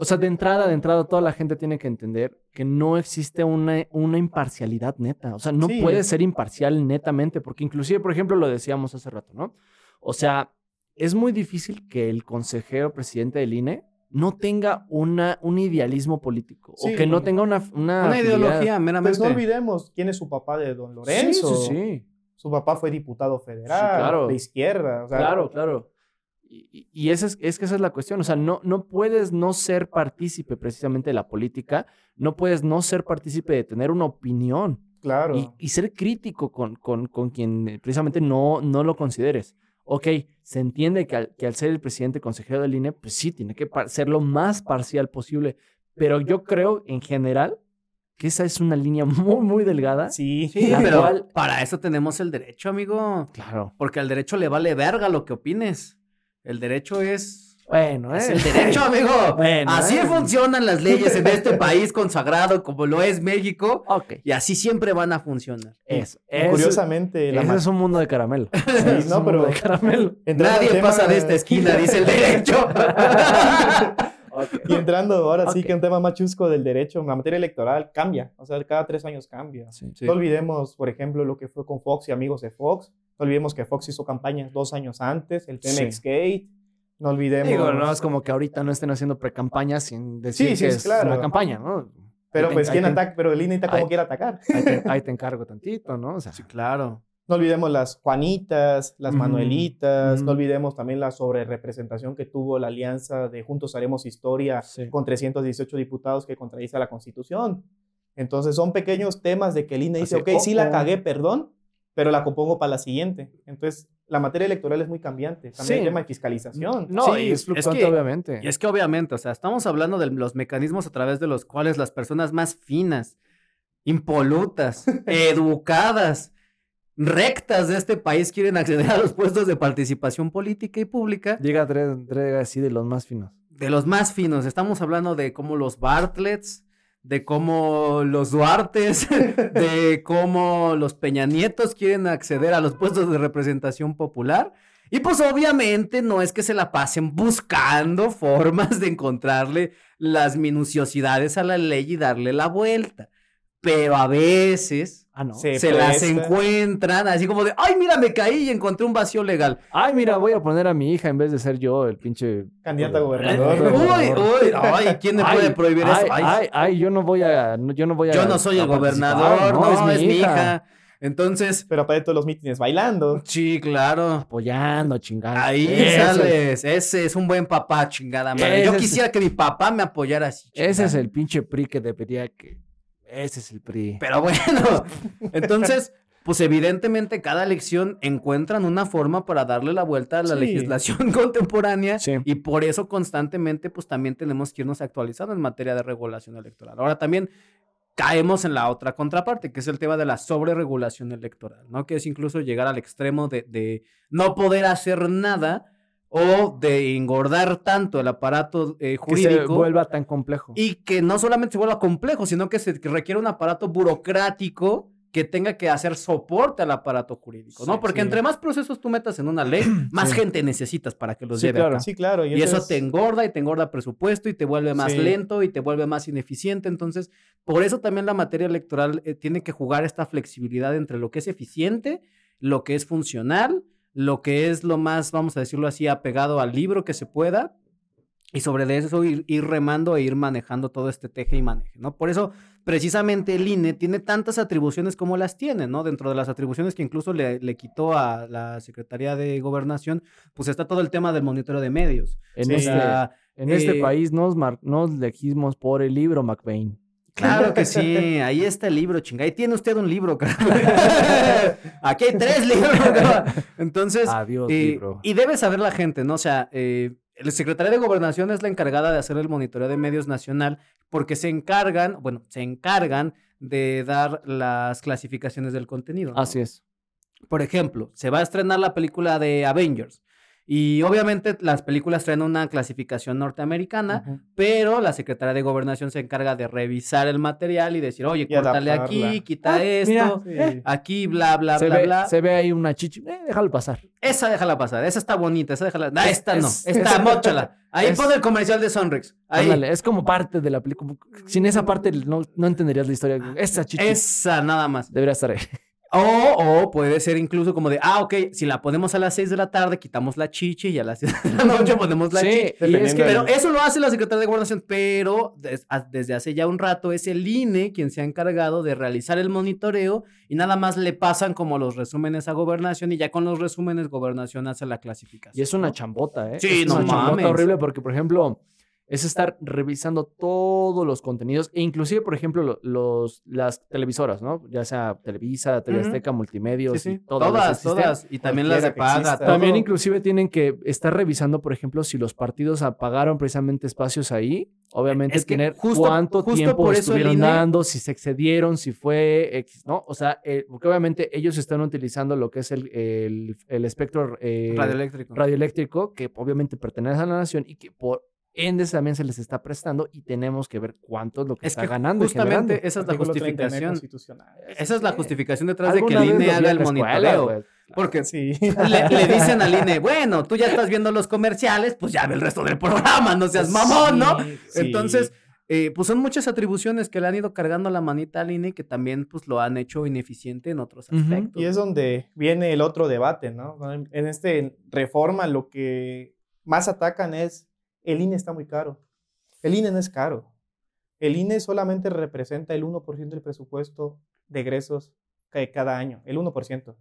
o sea, de entrada, de entrada, toda la gente tiene que entender que no existe una, una imparcialidad neta. O sea, no Sí. puede ser imparcial netamente, porque inclusive, por ejemplo, lo decíamos hace rato, ¿no? O sea, es muy difícil que el consejero presidente del INE no tenga una, un idealismo político Sí. o que no tenga una, una, Una ideología, meramente. Pues no olvidemos quién es su papá de Don Lorenzo. Sí, sí, sí. Su papá fue diputado federal, Sí, claro. de izquierda. O sea, Claro, claro. Y, y esa es, es que esa es la cuestión. O sea, no, no puedes no ser partícipe precisamente de la política, no puedes no ser partícipe de tener una opinión Claro. y, y ser crítico con, con, con quien precisamente no, no lo consideres. Ok, se entiende que al, que al ser el presidente consejero del INE, pues sí, tiene que ser lo más parcial posible. Pero yo creo, en general, que esa es una línea muy, muy delgada. Sí. Sí, pero cual- para eso tenemos el derecho, amigo. Claro. Porque al derecho le vale verga lo que opines. El derecho es... Bueno, Es ¿eh? el derecho, amigo. Bueno, así ¿eh? funcionan las leyes en este país consagrado como lo es México. Ok. Y así siempre van a funcionar. Eso. Curiosamente, la es un mundo de caramelo. Sí, no, pero- de caramelo. Nadie pasa de esta esquina, dice el derecho. Y entrando ahora sí Ok. que un tema más chusco del derecho, la materia electoral cambia, o sea, cada tres años cambia. Sí. Sí. No olvidemos, por ejemplo, lo que fue con Fox y amigos de Fox. No olvidemos que Fox hizo campaña dos años antes, el Pemex Gate. No olvidemos. Digo, no es como que ahorita no estén haciendo pre-campaña sin decir Sí, sí, que sí, es claro. una campaña, ¿no? Pero Ahí pues, ¿quién ataca? Pero el INE está como quiere atacar. Ahí te, ahí te encargo tantito, ¿no? O sea, Sí, claro. No olvidemos las Juanitas, las Manuelitas. No olvidemos también la sobrerepresentación que tuvo la alianza de Juntos Haremos Historia sí. con 318 diputados que contradice la Constitución. Entonces son pequeños temas de que el INE dice, Así, ok, sí la cagué, perdón, pero la compongo para la siguiente. Entonces la materia electoral es muy cambiante. También Sí. el tema de fiscalización. No, Sí, y es es que- obviamente. Y es que obviamente, o sea, estamos hablando de los mecanismos a través de los cuales las personas más finas, impolutas, educadas, rectas de este país quieren acceder a los puestos de participación política y pública. Llega tres, tres así de los más finos. De los más finos, estamos hablando de cómo los Bartlets, de cómo los Duartes, de cómo los Peña Nietos quieren acceder a los puestos de representación popular. Y pues obviamente no es que se la pasen buscando formas de encontrarle las minuciosidades a la ley y darle la vuelta. Pero a veces Ah, no. Se se las encuentran así como de, ay, mira, me caí y encontré un vacío legal. Ay, mira, voy a poner a mi hija en vez de ser yo el pinche. Candidato a Uy, gobernador. uy, ay, ¿quién me puede prohibir ay, eso? Ay, Ay, ay, yo no voy a. Yo no voy a. yo no soy a el gobernador, no, es, mi hija. Entonces, Pero aparte de todos los mítines bailando. sí, claro. Apoyando, chingada. Ahí Ese- sales. Ese es un buen papá, chingada madre. Yo Ese es- quisiera que mi papá me apoyara así. Ese chingada. es el pinche PRI que debería que. Ese es el PRI. Pero bueno, entonces, pues evidentemente cada elección encuentran una forma para darle la vuelta a la Sí. legislación contemporánea Sí. y por eso constantemente pues también tenemos que irnos actualizando en materia de regulación electoral. Ahora también caemos en la otra contraparte, que es el tema de la sobreregulación electoral, ¿no? Que es incluso llegar al extremo de, de no poder hacer nada o de engordar tanto el aparato eh, Que se jurídico vuelva tan complejo. y que no solamente se vuelva complejo, sino que se requiere un aparato burocrático que tenga que hacer soporte al aparato jurídico, ¿no? Porque sí. entre más procesos tú metas en una ley, más gente necesitas para que los lleve a claro. cabo. Sí, claro. Y eso es- te engorda y te engorda presupuesto y te vuelve más lento y te vuelve más ineficiente. Entonces, por eso también la materia electoral eh, tiene que jugar esta flexibilidad entre lo que es eficiente, lo que es funcional, lo que es lo más, vamos a decirlo así, apegado al libro que se pueda. Y sobre eso ir, ir remando e ir manejando todo este teje y maneje, ¿no? Por eso, precisamente, el INE tiene tantas atribuciones como las tiene, ¿no? Dentro de las atribuciones que incluso le, le quitó a la Secretaría de Gobernación, pues está todo el tema del monitoreo de medios. En, Sí. O este, sea, en este eh, país nos, mar- nos elegimos por el libro McBain. Claro que sí, ahí está el libro, chinga. Ahí tiene usted un libro, cara. Aquí hay tres libros. cara. Entonces, Adiós, eh, libro. y debe saber la gente, ¿no? O sea, eh, la Secretaría de Gobernación es la encargada de hacer el monitoreo de medios nacional porque se encargan, bueno, se encargan de dar las clasificaciones del contenido. ¿no? Así es. Por ejemplo, se va a estrenar la película de Avengers. Y obviamente las películas traen una clasificación norteamericana, pero la Secretaría de Gobernación se encarga de revisar el material y decir, oye, Y córtale adaptarla. aquí, quita Ah, esto, mira, Sí. aquí, bla, bla, se, bla, ve, bla. se ve ahí una chichi. Eh, déjalo pasar. Esa déjala pasar, esa está bonita, esa déjala. Es- esta no, es- esta es-. Ahí es- pon el comercial de Sonrix. Ahí. Ándale, es como parte de la película. Sin esa parte no, no entenderías la historia. Esa chichi Esa nada más. debería estar ahí. O, o puede ser incluso como de, ah, ok, si la ponemos a las 6 de la tarde, quitamos la chichi y a las 6 de la noche ponemos la Sí, chichi. es que Pero eso lo hace la Secretaría de Gobernación, pero des- a- desde hace ya un rato es el INE quien se ha encargado de realizar el monitoreo y nada más le pasan como los resúmenes a Gobernación y ya con los resúmenes Gobernación hace la clasificación. Y es una chambota, ¿eh? Sí, es no una chambota mames. horrible porque, por ejemplo, es estar revisando todos los contenidos e inclusive, por ejemplo, lo- los, las televisoras, ¿no? Ya sea Televisa, TV. Azteca, Multimedios, Sí, sí. y todas, Todas, todas. Y también las de paga. También inclusive tienen que estar revisando, por ejemplo, si los partidos apagaron precisamente espacios ahí. Obviamente Es que tener justo- cuánto justo tiempo por eso el estuvieron INE dando, si se excedieron, si fue X, ¿no? O sea, eh, porque obviamente ellos están utilizando lo que es el, el, el espectro eh, Radioeléctrico. radioeléctrico, que obviamente pertenece a la nación y que por ende también se les está prestando y tenemos que ver cuánto es lo que Es está que ganando. justamente esa es la Artículo 39 justificación. constitucional. Esa es la justificación detrás de que el INE haga el escuela, monitoreo. Porque Sí. le, le dicen al INE, bueno, tú ya estás viendo los comerciales, pues ya ve el resto del programa, no seas mamón, ¿no? Sí, sí. Entonces, eh, pues son muchas atribuciones que le han ido cargando la manita al INE que también pues lo han hecho ineficiente en otros aspectos. Y es donde viene el otro debate, ¿no? En en este reforma lo que más atacan es el INE está muy caro. El INE no es caro. El INE solamente representa el 1% del presupuesto de egresos de cada año, el 1%.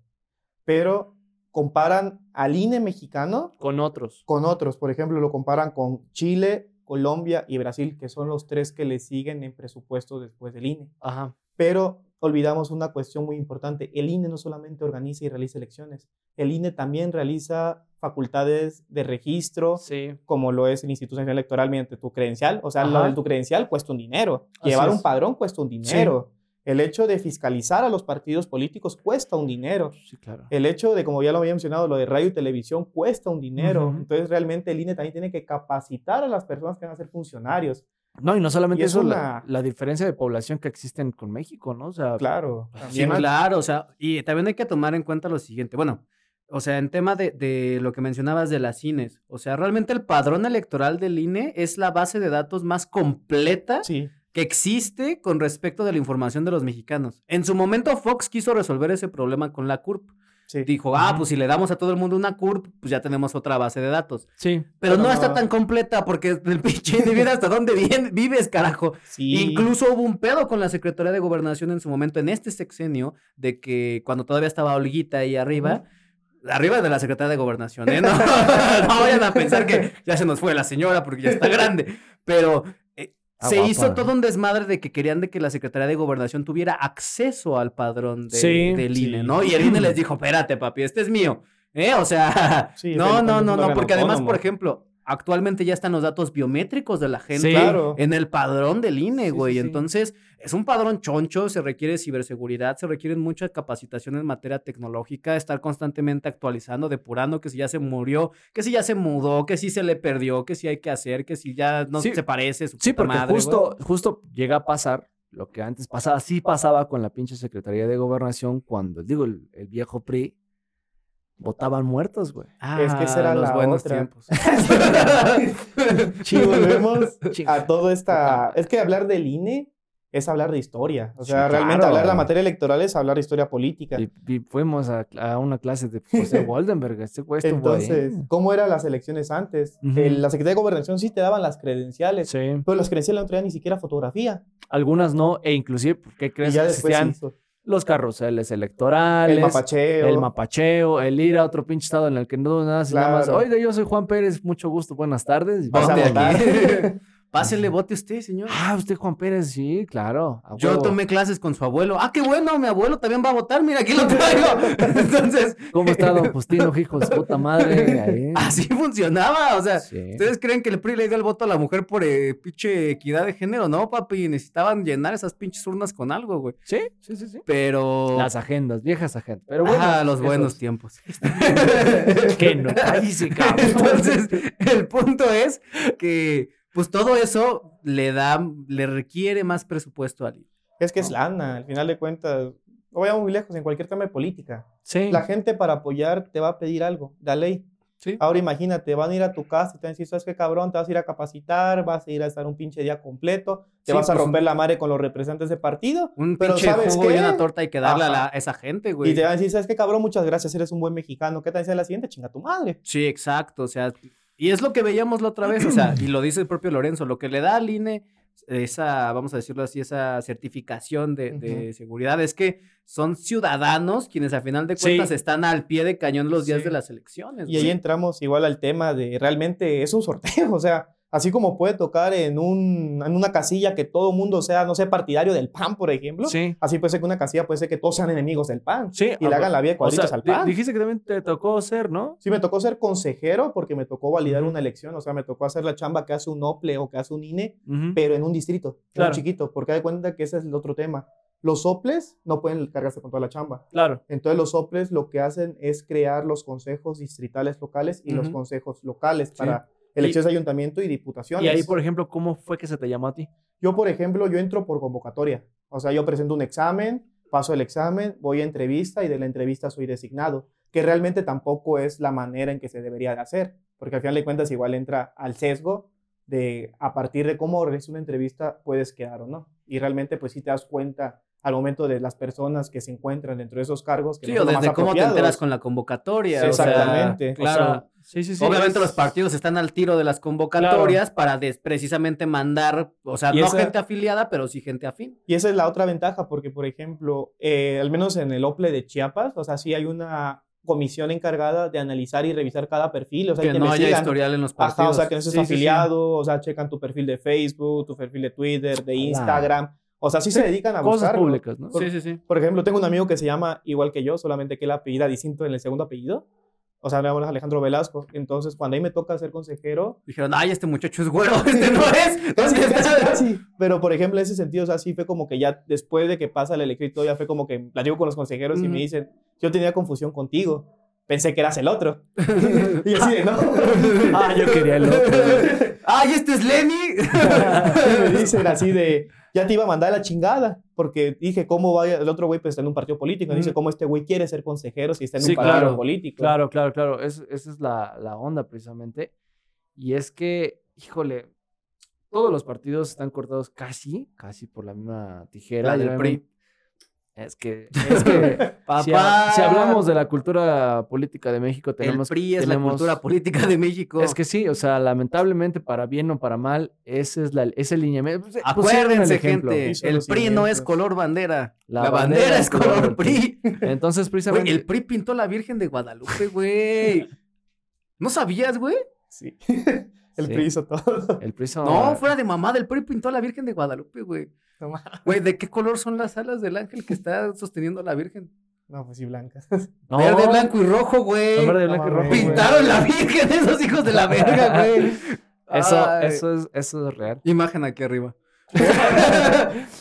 Pero comparan al INE mexicano Con otros. con otros. Por ejemplo, lo comparan con Chile, Colombia y Brasil, que son los tres que le siguen en presupuesto después del INE. Ajá. Pero olvidamos una cuestión muy importante. El INE no solamente organiza y realiza elecciones, el INE también realiza facultades de registro, Sí. como lo es el Instituto Nacional Electoral mediante tu credencial. O sea, lo Ajá. de tu credencial cuesta un dinero. Así Llevar es. un padrón cuesta un dinero. El hecho de fiscalizar a los partidos políticos cuesta un dinero. Sí, claro. El hecho de, como ya lo había mencionado, lo de radio y televisión cuesta un dinero. Ujú. Entonces, realmente el INE también tiene que capacitar a las personas que van a ser funcionarios. No, y no solamente Y es eso, la, una- la diferencia de población que existen con México, ¿no? O sea, Claro. Sí, también- claro, o sea, y también hay que tomar en cuenta lo siguiente. Bueno, o sea, en tema de, de lo que mencionabas de las INES, o sea, realmente el padrón electoral del INE es la base de datos más completa Sí. que existe con respecto de la información de los mexicanos. En su momento Fox quiso resolver ese problema con la CURP. Sí. Dijo, ah, pues si le damos a todo el mundo una CURP, pues ya tenemos otra base de datos. sí. Pero Pero no, está tan completa porque el pinche individuo hasta dónde vi- vives, carajo. Sí. Incluso hubo un pedo con la Secretaría de Gobernación en su momento, en este sexenio, de que cuando todavía estaba Olguita ahí arriba, arriba de la Secretaría de Gobernación, ¿eh? No, no vayan a pensar que ya se nos fue la señora porque ya está grande, pero eh, Ah, se guapa. hizo todo un desmadre de que querían de que la Secretaría de Gobernación tuviera acceso al padrón de- Sí, del sí. INE, ¿no? Y el INE les dijo, espérate, papi, este es mío, ¿eh? O sea, Sí, no, no, no, no, porque además, por ejemplo, actualmente ya están los datos biométricos de la gente Sí. Claro. en el padrón del INE, güey. sí, sí. Entonces, es un padrón choncho, se requiere ciberseguridad, se requieren mucha capacitación en materia tecnológica, estar constantemente actualizando, depurando que si ya se murió, que si ya se mudó, que si se le perdió, que si hay que hacer, que si ya no se parece, su Sí, porque madre, justo, güey. justo llega a pasar lo que antes pasaba, sí pasaba con la pinche Secretaría de Gobernación cuando, digo, el, el viejo PRI votaban muertos, güey. Es que esa era Ah, los la buenos otra. tiempos. Sí, volvemos a todo esta... Es que hablar del INE es hablar de historia. O Sí, sea, realmente claro. hablar de la materia electoral es hablar de historia política. Y, y fuimos a, a una clase de José Goldenberg, este güey Entonces, ahí. ¿cómo eran las elecciones antes? Ujú. El- la Secretaría de Gobernación sí te daban las credenciales, Sí, pero las credenciales no traían ni siquiera fotografía. algunas no, e inclusive, ¿qué Y crees? ya que después existían se hizo. Los carruseles electorales, el mapacheo. el mapacheo, el ir a otro pinche estado en el que no nada, nada más, Claro. oiga, yo soy Juan Pérez, mucho gusto, buenas tardes. Vas a votar. Pásele, vote usted, señor. Ah, usted Juan Pérez, sí, claro. Yo tomé clases con su abuelo. Ah, qué bueno, mi abuelo también va a votar. Mira, aquí lo traigo. Entonces, ¿Cómo está don Justino, hijo de puta madre? Ahí. así funcionaba. O sea, Sí. ¿ustedes creen que el PRI le dio el voto a la mujer por eh, pinche equidad de género? No, papi. Necesitaban llenar esas pinches urnas con algo, güey. Sí, sí, sí, sí. Pero. Las agendas, viejas agendas. Pero bueno, ah, los esos- buenos tiempos. Que no, cállese, cabrón. Entonces, el punto es que, pues todo eso le da, le requiere más presupuesto al INE. Es que es lana, al final de cuentas. No vayamos muy lejos en cualquier tema de política. Sí. La gente para apoyar te va a pedir algo, la ley. Sí. Ahora imagínate, van a ir a tu casa y te van a decir, ¿sabes qué cabrón? Te vas a ir a capacitar, vas a ir a estar un pinche día completo, te Sí, vas a pues, romper la madre con los representantes de partido. Un Pero pinche ¿sabes jugo y qué? una torta hay que darle a, la- a esa gente, güey. Y te van a decir, ¿sabes qué cabrón? Muchas gracias, eres un buen mexicano. ¿Qué te dice la siguiente? Chinga tu madre. Sí, exacto, o sea, y es lo que veíamos la otra vez, o sea, y lo dice el propio Lorenzo, lo que le da al INE esa, vamos a decirlo así, esa certificación de, de seguridad es que son ciudadanos quienes a final de Sí. cuentas están al pie de cañón los días Sí. de las elecciones. Y ahí entramos igual al tema de realmente es un sorteo, o sea, así como puede tocar en, un, en una casilla que todo mundo sea, no sé, partidario del PAN, por ejemplo, Sí. así puede ser que una casilla puede ser que todos sean enemigos del PAN Sí. y le hagan la vida de O cuadritos sea, al PAN. dijiste que también te tocó ser, ¿no? Sí, me tocó ser consejero porque me tocó validar una elección, o sea, me tocó hacer la chamba que hace un OPLE o que hace un INE, pero en un distrito, Claro. chiquito, porque hay cuenta que ese es el otro tema. Los OPLES no pueden cargarse con toda la chamba. Claro. Entonces los OPLES lo que hacen es crear los consejos distritales locales y los consejos locales para elecciones de ayuntamiento y diputaciones. Y ahí, por ejemplo, ¿cómo fue que se te llamó a ti? Yo, por ejemplo, yo entro por convocatoria. O sea, yo presento un examen, paso el examen, voy a entrevista y de la entrevista soy designado, que realmente tampoco es la manera en que se debería de hacer, porque al final de cuentas igual entra al sesgo de a partir de cómo realizas una entrevista puedes quedar o no. Y realmente pues sí te das cuenta al momento de las personas que se encuentran dentro de esos cargos. Que Sí, no o desde cómo te enteras con la convocatoria. Sí, o sea, exactamente. claro. O sea, sí, sí, sí. Obviamente es- los partidos están al tiro de las convocatorias para des- precisamente mandar, o sea, Y no esa- gente afiliada, pero sí gente afín. Y esa es la otra ventaja, porque, por ejemplo, eh, al menos en el OPLE de Chiapas, o sea, sí hay una comisión encargada de analizar y revisar cada perfil, o sea, que no haya historial en los partidos. Ajá, o sea, que no estés Sí, sí, sí. afiliado, o sea, checan tu perfil de Facebook, tu perfil de Twitter, de Instagram. O sea, sí, se dedican a Cosas buscarlo. públicas, ¿no? Sí, sí, sí. Por ejemplo, tengo un amigo que se llama igual que yo, solamente que él apellida distinto en el segundo apellido. O sea, le hablamos Alejandro Velasco. Entonces, cuando ahí me toca ser consejero, Dijeron, ay, este muchacho es güero, este no es. Casi, ¿Dónde casi, casi. Pero, por ejemplo, en ese sentido, o sea, sí fue como que ya después de que pasa la elección y todo, ya fue como que platico con los consejeros y Ujú. me dicen, yo tenía confusión contigo. Pensé que eras el otro. y así de, no. Ah, yo quería el otro. Ay, este es Lenny. me dicen así de, ya te iba a mandar a la chingada. Porque dije, ¿cómo va el otro güey? Pues está en un partido político. Dice. ¿cómo este güey quiere ser consejero si está en Sí, un partido claro, político? Claro, claro, claro. Es- esa es la, la onda precisamente. Y es que, híjole, todos los partidos están cortados casi, casi por la misma tijera. La del PRI. Es que, es que Papá. si, ha- si hablamos de la cultura política de México, El tenemos PRI es la tenemos- cultura política de México. Es que sí, o sea, lamentablemente, para bien o para mal, ese es la, ese lineamiento. Pues, el Acuérdense, gente, el PRI no es color bandera. La La, bandera bandera, es color PRI. Entonces, precisamente. el PRI pintó a la Virgen de Guadalupe, güey. ¿No sabías, güey? Sí. el Sí. PRI hizo todo. el PRI son- No, fuera de mamada, el PRI pintó a la Virgen de Guadalupe, güey. No, Güey, ¿de qué color son las alas del ángel que está sosteniendo a la Virgen? no, pues sí, blancas. No, Verde, blanco y rojo, güey. no, verde, blanco y rojo. güey. Pintaron la Virgen, esos hijos de la verga, güey. Eso, Ay. eso, es, eso es real. Imagen aquí arriba.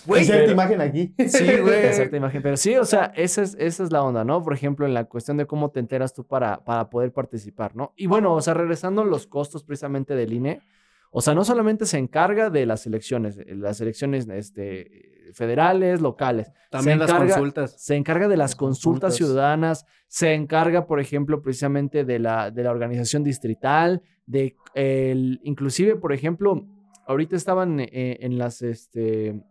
Güey, imagen aquí. sí, güey. Exacta imagen. Pero sí, o sea, esa es, esa es la onda, ¿no? Por ejemplo, en la cuestión de cómo te enteras tú para, para poder participar, ¿no? Y bueno, o sea, regresando a los costos precisamente del INE, o sea, no solamente se encarga de las elecciones, eh, las elecciones este, federales, locales. También se las consultas. Se encarga de las consultas, consultas. ciudadanas, se encarga, por ejemplo, precisamente de la, de la organización distrital, de el, inclusive, por ejemplo, ahorita estaban eh, en las, este, en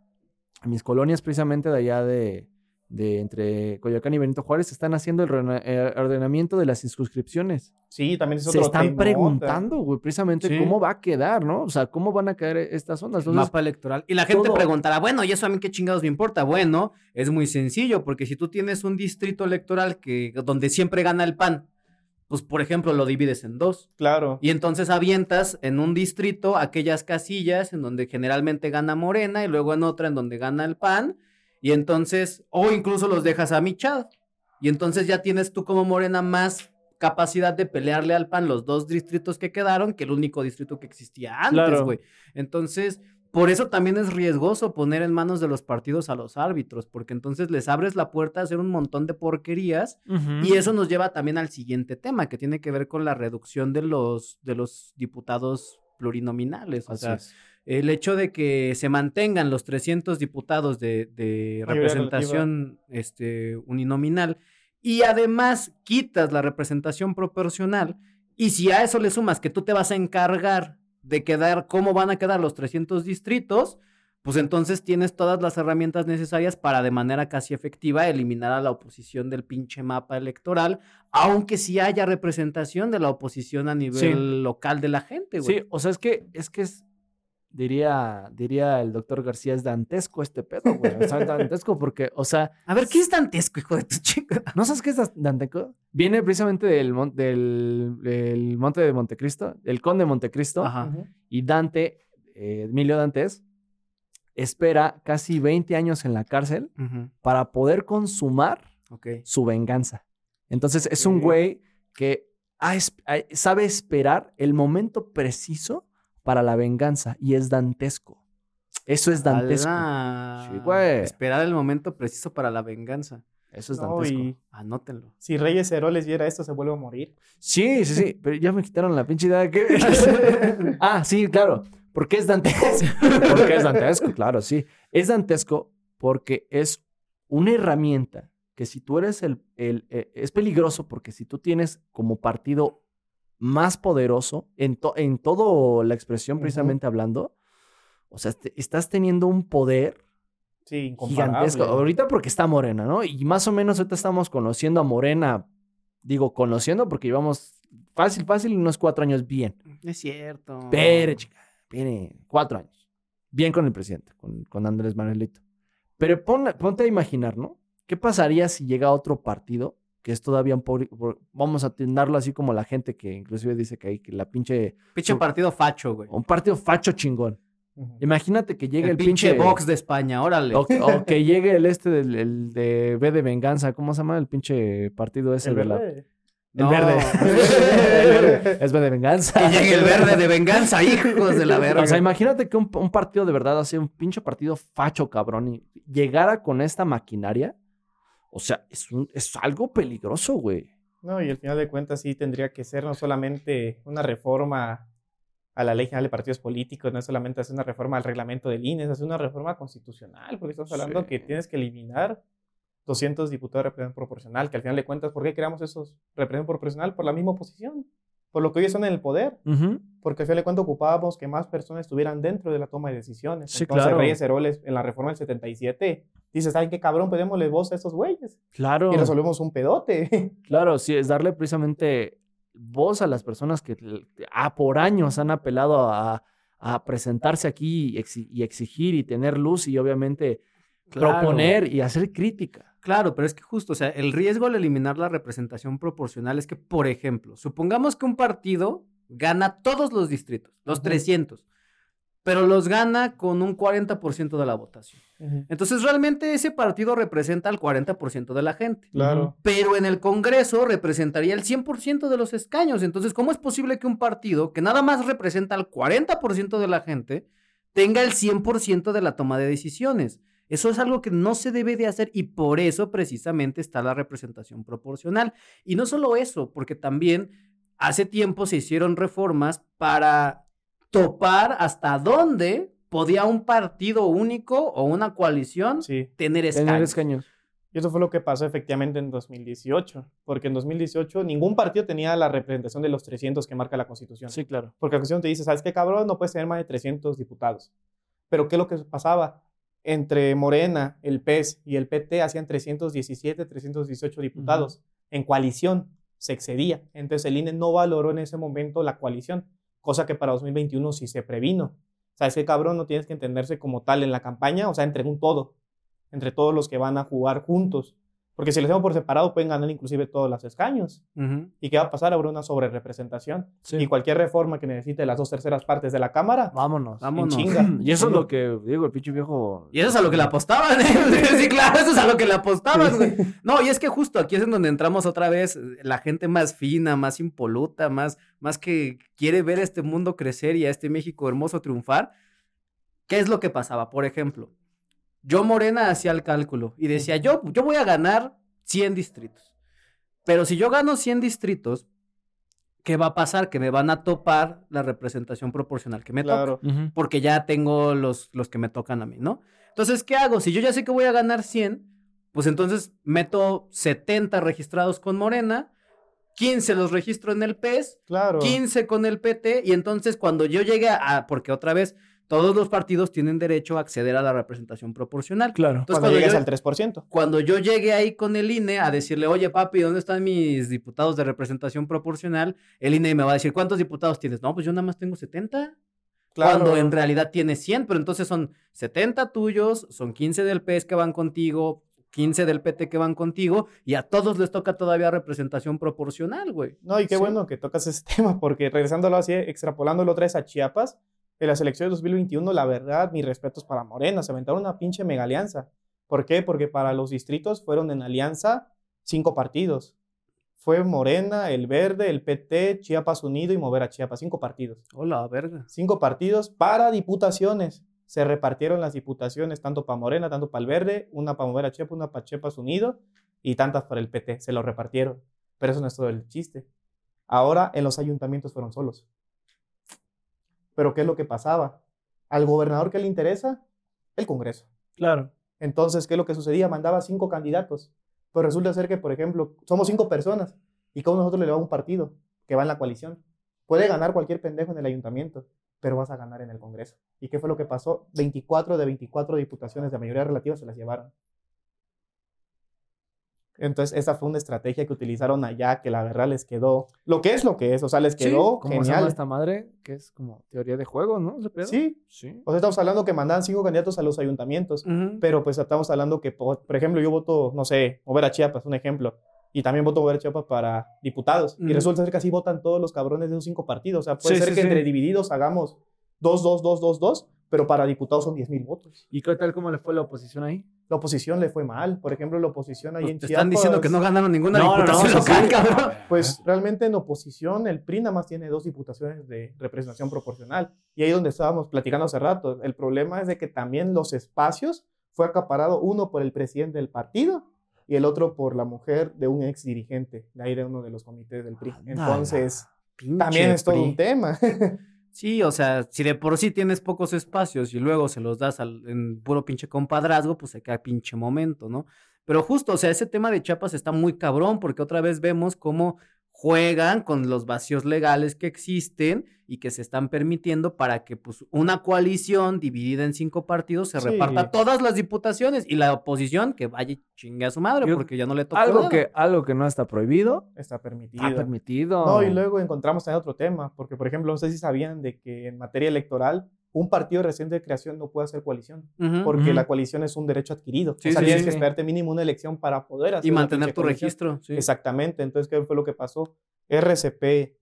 mis colonias precisamente de allá de, de entre Coyoacán y Benito Juárez, están haciendo el eh, ordenamiento de las inscripciones. Sí, también es Se otro están temota. preguntando, güey, precisamente Sí. cómo va a quedar, ¿no? O sea, cómo van a quedar estas ondas. Entonces, mapa electoral. Y la gente todo- preguntará, bueno, ¿y eso a mí qué chingados me importa? Bueno, es muy sencillo, porque si tú tienes un distrito electoral que, donde siempre gana el PAN, pues por ejemplo lo divides en dos. Claro. Y entonces avientas en un distrito aquellas casillas en donde generalmente gana Morena y luego en otra en donde gana el PAN. Y entonces, o incluso los dejas a michad. Y entonces ya tienes tú como Morena más capacidad de pelearle al PAN los dos distritos que quedaron que el único distrito que existía antes, Claro. güey. Entonces, por eso también es riesgoso poner en manos de los partidos a los árbitros, porque entonces les abres la puerta a hacer un montón de porquerías y eso nos lleva también al siguiente tema, que tiene que ver con la reducción de los, de los diputados plurinominales. O Así sea, es. El hecho de que se mantengan los 300 diputados de, representación este, uninominal y además quitas la representación proporcional y si a eso le sumas que tú te vas a encargar de quedar cómo van a quedar los 300 distritos, pues entonces tienes todas las herramientas necesarias para de manera casi efectiva eliminar a la oposición del pinche mapa electoral, aunque sí haya representación de la oposición a nivel Sí. local de la gente, güey. Sí, o sea, es que es que es diría diría el doctor García es dantesco este pedo, güey. O sea, dantesco porque, o sea, A ver, ¿qué es dantesco, hijo de tu chica? ¿no sabes qué es dantesco? Viene precisamente del, mon- del, del monte de Montecristo, el conde de Montecristo, Ajá. Y Dante, eh, Emilio Dantes, espera casi 20 años en la cárcel para poder consumar su venganza. Entonces es un güey que ha es- ha- sabe esperar el momento preciso para la venganza y es dantesco. Eso es dantesco. Sí, güey. Esperar el momento preciso para la venganza. Eso es No, dantesco. y Anótenlo. si Reyes Heroles viera esto, se vuelve a morir. Sí, sí, sí, pero ya me quitaron la pinche idea de que... ah, sí, claro. ¿Por qué es dantesco? Porque es dantesco, claro, sí. Es dantesco porque es una herramienta que si tú eres el, el- eh, es peligroso porque si tú tienes como partido más poderoso en, to- en toda la expresión precisamente hablando, o sea, te- estás teniendo un poder Sí, gigantesco. Ahorita porque está Morena, ¿no? Y más o menos ahorita estamos conociendo a Morena, digo, conociendo porque llevamos fácil, fácil unos cuatro años bien. Es cierto. Pero, chica, viene cuatro años. Bien con el presidente, con, con Andrés Manuelito. Pero pon- ponte a imaginar, ¿no? ¿Qué pasaría si llega otro partido que es todavía un pobre, vamos a atenderlo así como la gente que inclusive dice que hay que la pinche, Pinche su- partido facho, güey. un partido facho chingón. Imagínate que llegue el, el, pinche Vox de España, órale. O, o que llegue el este del el de B de Venganza. ¿Cómo se llama el pinche partido ese El de la. verde. El No. verde. El verde. Es B de Venganza. Que llegue el verde de venganza, hijos de la verga. O sea, imagínate que un, un partido de verdad, así, un pinche partido facho, cabrón, y llegara con esta maquinaria. O sea, es, un, es algo peligroso, güey. No, y al final de cuentas sí tendría que ser no solamente una reforma a la ley general de partidos políticos, no es solamente hacer una reforma al reglamento del INE, es hacer una reforma constitucional, porque estamos hablando Sí. que tienes que eliminar 200 diputados de representación proporcional, que al final de cuentas, ¿por qué creamos esos representación proporcional? Por la misma oposición, por lo que hoy están en el poder, porque al final de cuentas ocupábamos que más personas estuvieran dentro de la toma de decisiones. Sí, Entonces, claro. Reyes Heroles, en la reforma del 77, dice, ¿saben qué cabrón? Pedémosle voz a estos güeyes Claro. y resolvemos un pedote. Claro, sí, es darle precisamente voz a las personas que ah, por años han apelado a, a presentarse aquí y exigir y tener luz y obviamente Claro. proponer y hacer crítica. Claro, pero es que justo, o sea, el riesgo al eliminar la representación proporcional es que, por ejemplo, supongamos que un partido gana todos los distritos, los Ujú. 300, pero los gana con un 40% de la votación. Entonces, realmente ese partido representa al 40% de la gente. Claro. Pero en el Congreso representaría el 100% de los escaños. Entonces, ¿cómo es posible que un partido que nada más representa al 40% de la gente tenga el 100% de la toma de decisiones? Eso es algo que no se debe de hacer y por eso precisamente está la representación proporcional. Y no solo eso, porque también hace tiempo se hicieron reformas para topar hasta dónde podía un partido único o una coalición Sí. tener escaños. Tener escaños. Y eso fue lo que pasó efectivamente en 2018, porque en 2018 ningún partido tenía la representación de los 300 que marca la Constitución. Sí, claro. Porque la Constitución te dice, ¿sabes qué, cabrón? No puedes tener más de 300 diputados. Pero ¿qué es lo que pasaba? Entre Morena, el PES y el PT hacían 317, 318 diputados. En coalición se excedía. Entonces el INE no valoró en ese momento la coalición, cosa que para 2021 sí se previno. ¿Sabes qué, cabrón? No tienes que entenderse como tal en la campaña, o sea, entre un todo, entre todos los que van a jugar juntos. Porque si lo hacemos por separado, pueden ganar inclusive todos los escaños. Ujú. ¿Y qué va a pasar? Habrá una sobrerepresentación. Sí. Y cualquier reforma que necesite las dos terceras partes de la Cámara, Vámonos. Vámonos. chinga. Y eso es lo que digo, el pinche viejo. Y eso es a lo que le apostaban, ¿eh? Sí, claro, eso es a lo que le apostaban, güey. No, y es que justo aquí es en donde entramos otra vez, la gente más fina, más impoluta, más, más que quiere ver este mundo crecer y a este México hermoso triunfar. ¿Qué es lo que pasaba? Por ejemplo, yo Morena hacía el cálculo y decía, yo, yo voy a ganar 100 distritos. Pero si yo gano 100 distritos, ¿qué va a pasar? Que me van a topar la representación proporcional que me toca claro. Ujú. porque ya tengo los, los que me tocan a mí, ¿no? Entonces, ¿qué hago? Si yo ya sé que voy a ganar 100, pues entonces meto 70 registrados con Morena, 15 los registro en el PES, Claro. 15 con el PT, y entonces cuando yo llegue a, porque otra vez, todos los partidos tienen derecho a acceder a la representación proporcional. Claro. Entonces, cuando llegues yo- al 3%. cuando yo llegue ahí con el INE a decirle, oye papi, ¿dónde están mis diputados de representación proporcional? El INE me va a decir, ¿cuántos diputados tienes? No, pues yo nada más tengo 70. Claro. Cuando en realidad tiene 100, pero entonces son 70 tuyos, son 15 del PES que van contigo, 15 del PT que van contigo, y a todos les toca todavía representación proporcional, güey. No, y qué Sí. bueno que tocas ese tema, porque regresándolo así, extrapolándolo otra vez a Chiapas, en las elecciones de 2021, la verdad, mis respetos para Morena, se aventaron una pinche mega alianza. ¿Por qué? Porque para los distritos fueron en alianza cinco partidos. Fue Morena, el Verde, el PT, Chiapas Unido y Mover a Chiapas, cinco partidos. Hola, verga. Cinco partidos para diputaciones. Se repartieron las diputaciones tanto para Morena, tanto para el Verde, una para Mover a Chiapas, una para Chiapas Unido y tantas para el PT. Se lo repartieron. Pero eso no es todo el chiste. Ahora en los ayuntamientos fueron solos. Pero ¿qué es lo que pasaba? Al gobernador que le interesa, el Congreso. Claro. Entonces, ¿qué es lo que sucedía? Mandaba cinco candidatos. Pero resulta ser que, por ejemplo, somos cinco personas y cada uno de nosotros le va a un partido que va en la coalición. Puede ganar cualquier pendejo en el ayuntamiento, pero vas a ganar en el Congreso. ¿Y qué fue lo que pasó? 24 de 24 diputaciones de mayoría relativa se las llevaron. Entonces, esa fue una estrategia que utilizaron allá, que la verdad les quedó lo que es lo que es, o sea, les quedó ¿Cómo se llama genial. esta madre? Que es como teoría de juego, ¿no? Sí, Sí. o sea, estamos hablando que mandaban cinco candidatos a los ayuntamientos. Ujú. Pero pues estamos hablando que, por, por ejemplo, yo voto, no sé, mover a Chiapas, un ejemplo, y también voto mover a Chiapas para diputados. Y Ujú. resulta ser que así votan todos los cabrones de esos cinco partidos. O sea, puede Sí, ser sí, que sí. entre divididos hagamos dos, dos, dos, dos, dos, pero para diputados son 10 mil votos. ¿Y qué tal cómo le fue la oposición ahí? La oposición le fue mal. Por ejemplo, la oposición ahí Pues en te Chiapas. están diciendo que no ganaron ninguna No, no, no, diputación local, sí. cabrón. Pues realmente en oposición, el PRI nada más tiene dos diputaciones de representación proporcional. Y ahí donde estábamos platicando hace rato, el problema es de que también los espacios fue acaparado uno por el presidente del partido y el otro por la mujer de un ex dirigente, de ahí de uno de los comités del PRI. Entonces, también es todo PRI. un tema. Sí, o sea, si de por sí tienes pocos espacios y luego se los das al, en puro pinche compadrazgo, pues se queda pinche momento, ¿no? Pero justo, o sea, ese tema de Chiapas está muy cabrón porque otra vez vemos cómo juegan con los vacíos legales que existen y que se están permitiendo para que pues una coalición dividida en cinco partidos se Sí. reparta todas las diputaciones y la oposición que vaya y chingue a su madre Yo- porque ya no le toca Algo que, algo que no está prohibido, Está permitido. está permitido. No, y luego encontramos también otro tema, porque por ejemplo, no sé si sabían de que en materia electoral, un partido reciente de creación no puede hacer coalición, porque la coalición es un derecho adquirido. Sí, o sea, sí, tienes sí. que esperarte mínimo una elección para poder hacer y mantener tu coalición. registro. Exactamente. Entonces, ¿qué fue lo que pasó? RCP,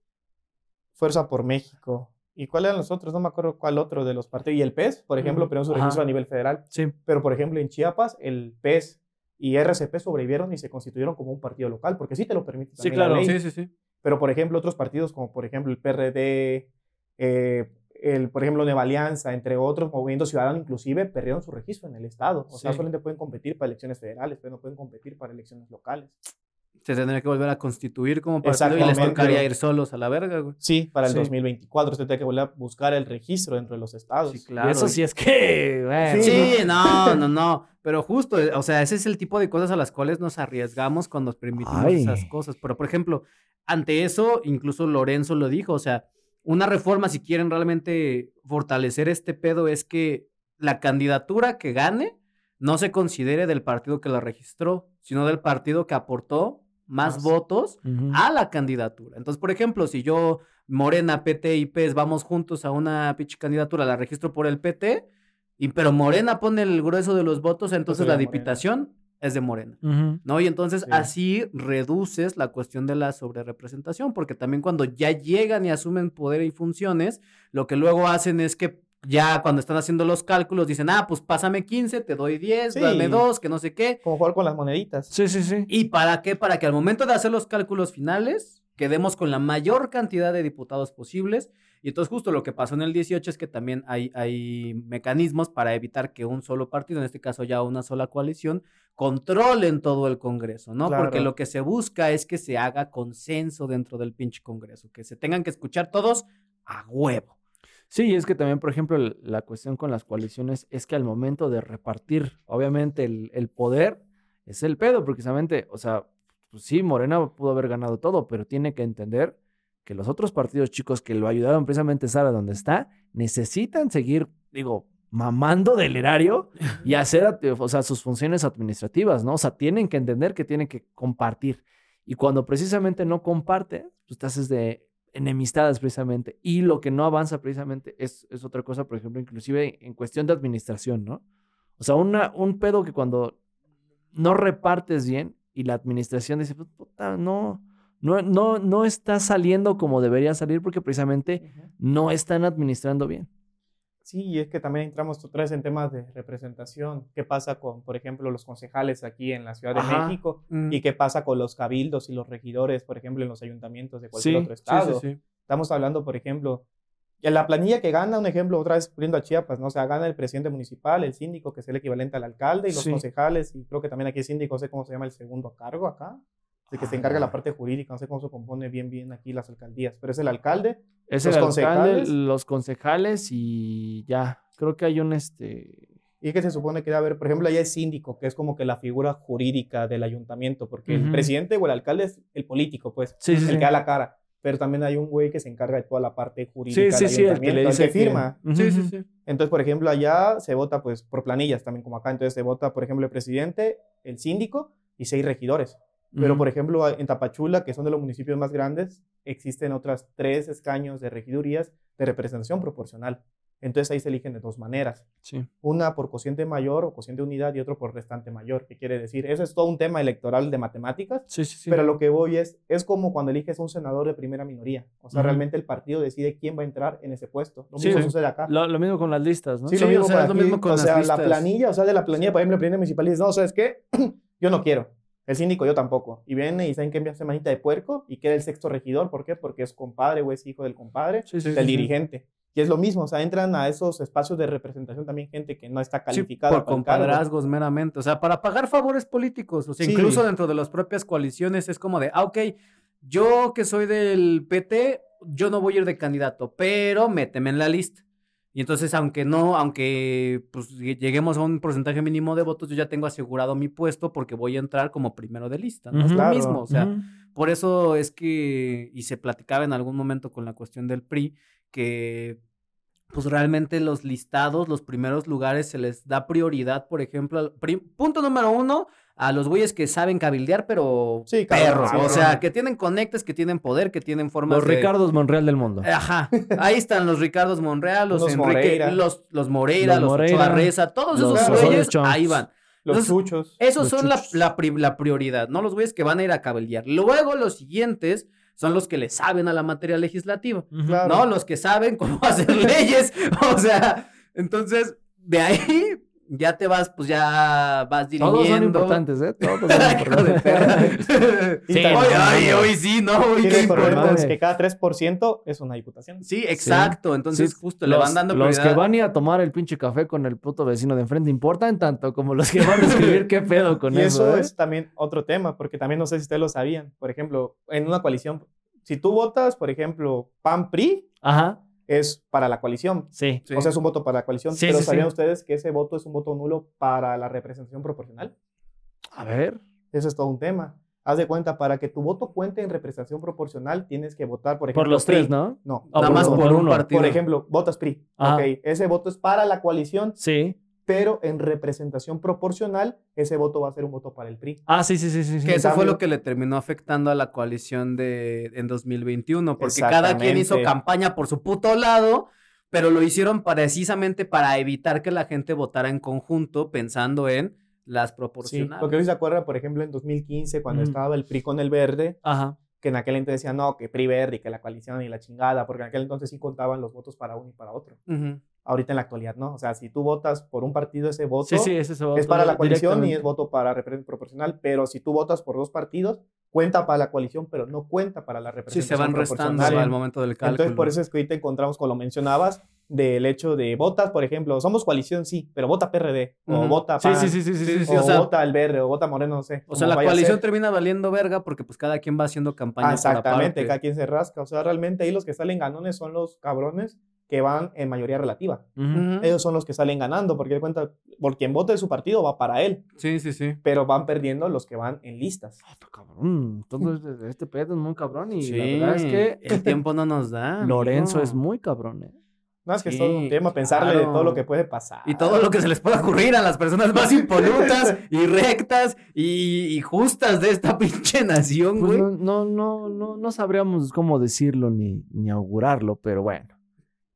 Fuerza por México. ¿Y cuáles eran los otros? No me acuerdo cuál otro de los partidos. Y el PES, por ejemplo, pero su Ajá. registro a nivel federal. Sí. Pero, por ejemplo, en Chiapas, el PES y RCP sobrevivieron y se constituyeron como un partido local, porque sí te lo permite. Sí, la claro. ley. Sí, sí, sí. Pero, por ejemplo, otros partidos como, por ejemplo, el PRD, eh, el, por ejemplo, Nueva Alianza, entre otros, Movimiento Ciudadano, inclusive, perdieron su registro en el Estado. O sea, Sí. solamente pueden competir para elecciones federales, pero no pueden competir para elecciones locales. Se tendría que volver a constituir como partido y les tocaría ir solos a la verga, güey. Sí, para el Sí. 2024 se tiene que volver a buscar el registro dentro de los estados. Sí, Y claro. eso sí es que, bueno. Sí. No, no, no. Pero justo, o sea, ese es el tipo de cosas a las cuales nos arriesgamos cuando permitimos Ay. esas cosas. Pero, por ejemplo, ante eso, incluso Lorenzo lo dijo, o sea, una reforma, si quieren realmente fortalecer este pedo, es que la candidatura que gane no se considere del partido que la registró, sino del partido que aportó más, Más. votos a la candidatura. Entonces, por ejemplo, si yo, Morena, PT y PES vamos juntos a una pinche candidatura, la registro por el PT, y, pero Morena pone el grueso de los votos, entonces Entonces la diputación es de Morena. ¿No? Y entonces Sí. así reduces la cuestión de la sobrerepresentación, porque también cuando ya llegan y asumen poder y funciones, lo que luego hacen es que ya cuando están haciendo los cálculos dicen, ah, pues pásame 15, te doy 10, Sí. dame 2, que no sé qué. Como jugar con las moneditas. Sí, sí, sí. ¿Y para qué? Para que al momento de hacer los cálculos finales quedemos con la mayor cantidad de diputados posibles. Y entonces justo lo que pasó en el 18 es que también hay, hay mecanismos para evitar que un solo partido, en este caso ya una sola coalición, controlen todo el Congreso, ¿no? Claro. Porque lo que se busca es que se haga consenso dentro del pinche Congreso, que se tengan que escuchar todos a huevo. Sí, es que también, por ejemplo, la cuestión con las coaliciones es que al momento de repartir, obviamente, el, el poder es el pedo, precisamente. O sea, pues sí, Morena pudo haber ganado todo, pero tiene que entender que los otros partidos chicos que lo ayudaron precisamente a estar a donde está, necesitan seguir, digo, mamando del erario y hacer, o sea, sus funciones administrativas, ¿no? O sea, tienen que entender que tienen que compartir. Y cuando precisamente no comparte, pues te haces de enemistades precisamente. Y lo que no avanza precisamente es, es otra cosa, por ejemplo, inclusive en cuestión de administración, ¿no? O sea, una, un pedo que cuando no repartes bien y la administración dice, "Pues, puta, no, no, no, no está saliendo como debería salir porque precisamente no están administrando bien. Sí, y es que también entramos otra vez en temas de representación. ¿Qué pasa con, por ejemplo, los concejales aquí en la Ciudad de Ajá. México? Mm. ¿Y qué pasa con los cabildos y los regidores, por ejemplo, en los ayuntamientos de cualquier Sí, otro estado? sí, sí. Estamos hablando, por ejemplo, en la planilla que gana, un ejemplo, otra vez poniendo a Chiapas, ¿no? O sea, gana el presidente municipal, el síndico, que es el equivalente al alcalde, y los Sí. concejales, y creo que también aquí el síndico, no sé cómo se llama el segundo cargo acá, el que se encarga de la parte jurídica, no sé cómo se compone bien, bien aquí las alcaldías, pero es el alcalde, Es Los el alcalde, concejales. los concejales y ya. Creo que hay un este. y que se supone que debe haber, por ejemplo, allá es síndico, que es como que la figura jurídica del ayuntamiento, porque el Ujú. presidente o el alcalde es el político, pues, Sí, sí, el sí. que da la cara. Pero también hay un güey que se encarga de toda la parte jurídica Sí, del sí, sí, el que ayuntamiento, le el dice que firma. Ujú, Sí, sí, ujú. sí. Entonces, por ejemplo, allá se vota pues por planillas también como acá. Entonces se vota, por ejemplo, el presidente, el síndico y seis regidores. Pero, Ujú. por ejemplo, en Tapachula, que son de los municipios más grandes, existen otras tres escaños de regidurías de representación proporcional. Entonces ahí se eligen de dos maneras. Sí. Una por cociente mayor o cociente unidad y otro por restante mayor. ¿Qué quiere decir? Eso es todo un tema electoral de matemáticas. Sí, sí. Pero lo que voy es, es como cuando eliges un senador de primera minoría. O sea, Ujú. realmente el partido decide quién va a entrar en ese puesto. Lo mismo sucede acá. lo, lo mismo con las listas, ¿no? Sí, lo mismo o sea, es lo aquí. mismo con o las sea, listas. la planilla, o sea, de la planilla, por ejemplo, la planilla municipal dice, no, ¿sabes qué? yo no quiero. El síndico yo tampoco. Y viene y saben que envía semanita de puerco y queda el sexto regidor. ¿Por qué? Porque es compadre o es hijo del compadre, Sí, sí, del sí, dirigente. Y es lo mismo, o sea, entran a esos espacios de representación también gente que no está calificada por para compadrazgos meramente. O sea, para pagar favores políticos. O sea, incluso dentro de las propias coaliciones es como de, ah, ok, yo que soy del PT, yo no voy a ir de candidato, pero méteme en la lista. Y entonces, aunque no, aunque pues, lle- lleguemos a un porcentaje mínimo de votos, yo ya tengo asegurado mi puesto porque voy a entrar como primero de lista. ¿no? Es lo Claro. mismo. O sea, por eso es que, y se platicaba en algún momento con la cuestión del PRI, que pues realmente los listados, los primeros lugares, se les da prioridad, por ejemplo, al- punto número uno, a los güeyes que saben cabildear, pero Sí, cabrón, perro, sí, o sea, que tienen conectes, que tienen poder, que tienen formas Los de... Ricardos Monreal del mundo. Ajá, ahí están los Ricardos Monreal, los, Los Enrique, Moreira. los, los Moreira, Los los, Moreira, Ochoa Reza, todos los esos güeyes, ahí van. Los Entonces, chuchos. Esos Los son la, chuchos. la pri- la prioridad, ¿no? Los güeyes que van a ir a cabildear. Luego los siguientes son los que le saben a la materia legislativa. Claro. ¿no? Los que saben cómo hacer leyes. O sea, entonces, de ahí ya te vas, pues ya vas dirigiendo. Todos son importantes, ¿eh? Todos son importantes. Sí, también. oye, hoy sí, ¿no? Hoy qué importante. que cada 3% es una diputación. Sí, exacto. Entonces, Sí, justo le van dando los que van a ir a tomar el pinche café con el puto vecino de enfrente importan tanto como los que van a escribir qué pedo con y eso, eso, ¿eh? es también otro tema, porque también no sé si ustedes lo sabían. Por ejemplo, en una coalición, si tú votas, por ejemplo, PAN-PRI, Ajá, es para la coalición. sí. O sea, es un voto para la coalición. Sí, pero sí, ¿sabían sí. ustedes que ese voto es un voto nulo para la representación proporcional? A ver. Eso es todo un tema. Haz de cuenta, para que tu voto cuente en representación proporcional, tienes que votar, por ejemplo, Por los PRI. tres, ¿no? No, Ah, Nada por más uno, por, por un uno. partido. por ejemplo, votas PRI. Ajá. Ok, ese voto es para la coalición, Sí. Pero en representación proporcional, ese voto va a ser un voto para el PRI. Ah, sí, sí, sí, sí. sí. Que eso fue cambio- lo que le terminó afectando a la coalición de en 2021, porque cada quien hizo campaña por su puto lado, pero lo hicieron precisamente para evitar que la gente votara en conjunto pensando en las Sí, proporcionales. porque hoy se acuerda, por ejemplo, en 2015, cuando Ujú. estaba el PRI con el verde, Ajá. que en aquel entonces decían, no, que PRI verde y que la coalición y la chingada, porque en aquel entonces sí contaban los votos para uno y para otro. Ujú. Ahorita en la actualidad no. O sea, si tú votas por un partido, ese voto Sí, sí, ese es, es para la coalición y es voto para representación proporcional, pero si tú votas por dos partidos, cuenta para la coalición, pero no cuenta para la Sí, representación se van restando al momento del cálculo. Entonces, por eso es que ahorita encontramos, como lo mencionabas, del hecho de votas, por ejemplo, somos coalición, sí, pero vota PRD, o Ujú. vota Sí, PAN, sí, sí, sí, sí, sí, o, sí. o sea- vota el verde, o vota moreno, no sé. O sea, la coalición termina valiendo verga porque pues cada quien va haciendo campaña exactamente, cada quien se rasca. O sea, realmente ahí los que salen ganones son los cabrones que van en mayoría relativa. Ujú. Ujú. Ellos son los que salen ganando, porque de cuenta, por quien vote de su partido va para él, Sí, sí, sí. pero van perdiendo los que van en listas. Ah, está cabrón. Todo este- este pedo es muy cabrón y Sí, la verdad es que el tiempo no nos da. Lorenzo amigo. es muy cabrón, ¿eh? No, es que es Sí, todo un tema, pensarle de claro. todo lo que puede pasar. Y todo lo que se les pueda ocurrir a las personas más impolutas y rectas y, y justas de esta pinche nación, Pues güey. no, no, no, no, no sabríamos cómo decirlo ni, ni augurarlo, pero bueno.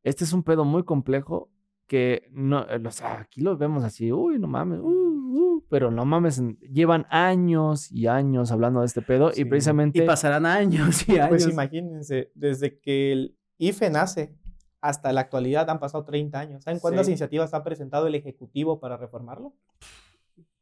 Este es un pedo muy complejo que no, eh, o sea, aquí lo vemos así, uy, no mames, uh, uh, pero no mames, llevan años y años hablando de este pedo Sí. y precisamente Y pasarán años y años. Pues imagínense, desde que el IFE nace hasta la actualidad han pasado 30 años. ¿Saben cuántas Sí. iniciativas ha presentado el Ejecutivo para reformarlo?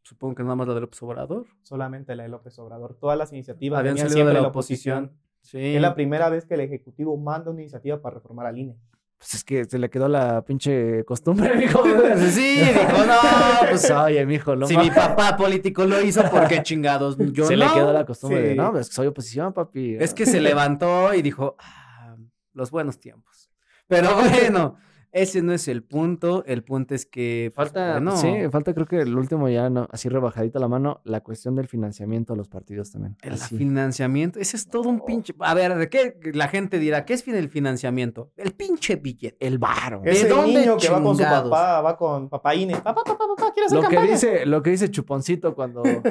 Supongo que nada más la de López Obrador. Solamente la de López Obrador. Todas las iniciativas Habían salido siempre de la oposición. Sí. Es la primera vez que el Ejecutivo manda una iniciativa para reformar al INE. Pues es que se le quedó la pinche costumbre, mijo. Sí, dijo, no, pues Pues oye, mijo, no si mi papá político lo hizo, ¿por qué chingados? Yo se no. le quedó la costumbre de, no, pues que soy oposición, papi. Es que se levantó y dijo, "Ah, los buenos tiempos. Pero bueno, ese no es el punto. El punto es que pues, Falta, bueno, sí, falta creo que el último ya, no, así rebajadita la mano, la cuestión del financiamiento a los partidos también. el Así. financiamiento, ese es todo un pinche. A ver, ¿de qué la gente dirá? ¿Qué es el financiamiento? El pinche billete. El varo. ¿De Ese dónde niño que va con su papá, va con papá INE. Papá, papá, papá, quiero hacer Lo que campaña. dice, lo que dice Chuponcito cuando.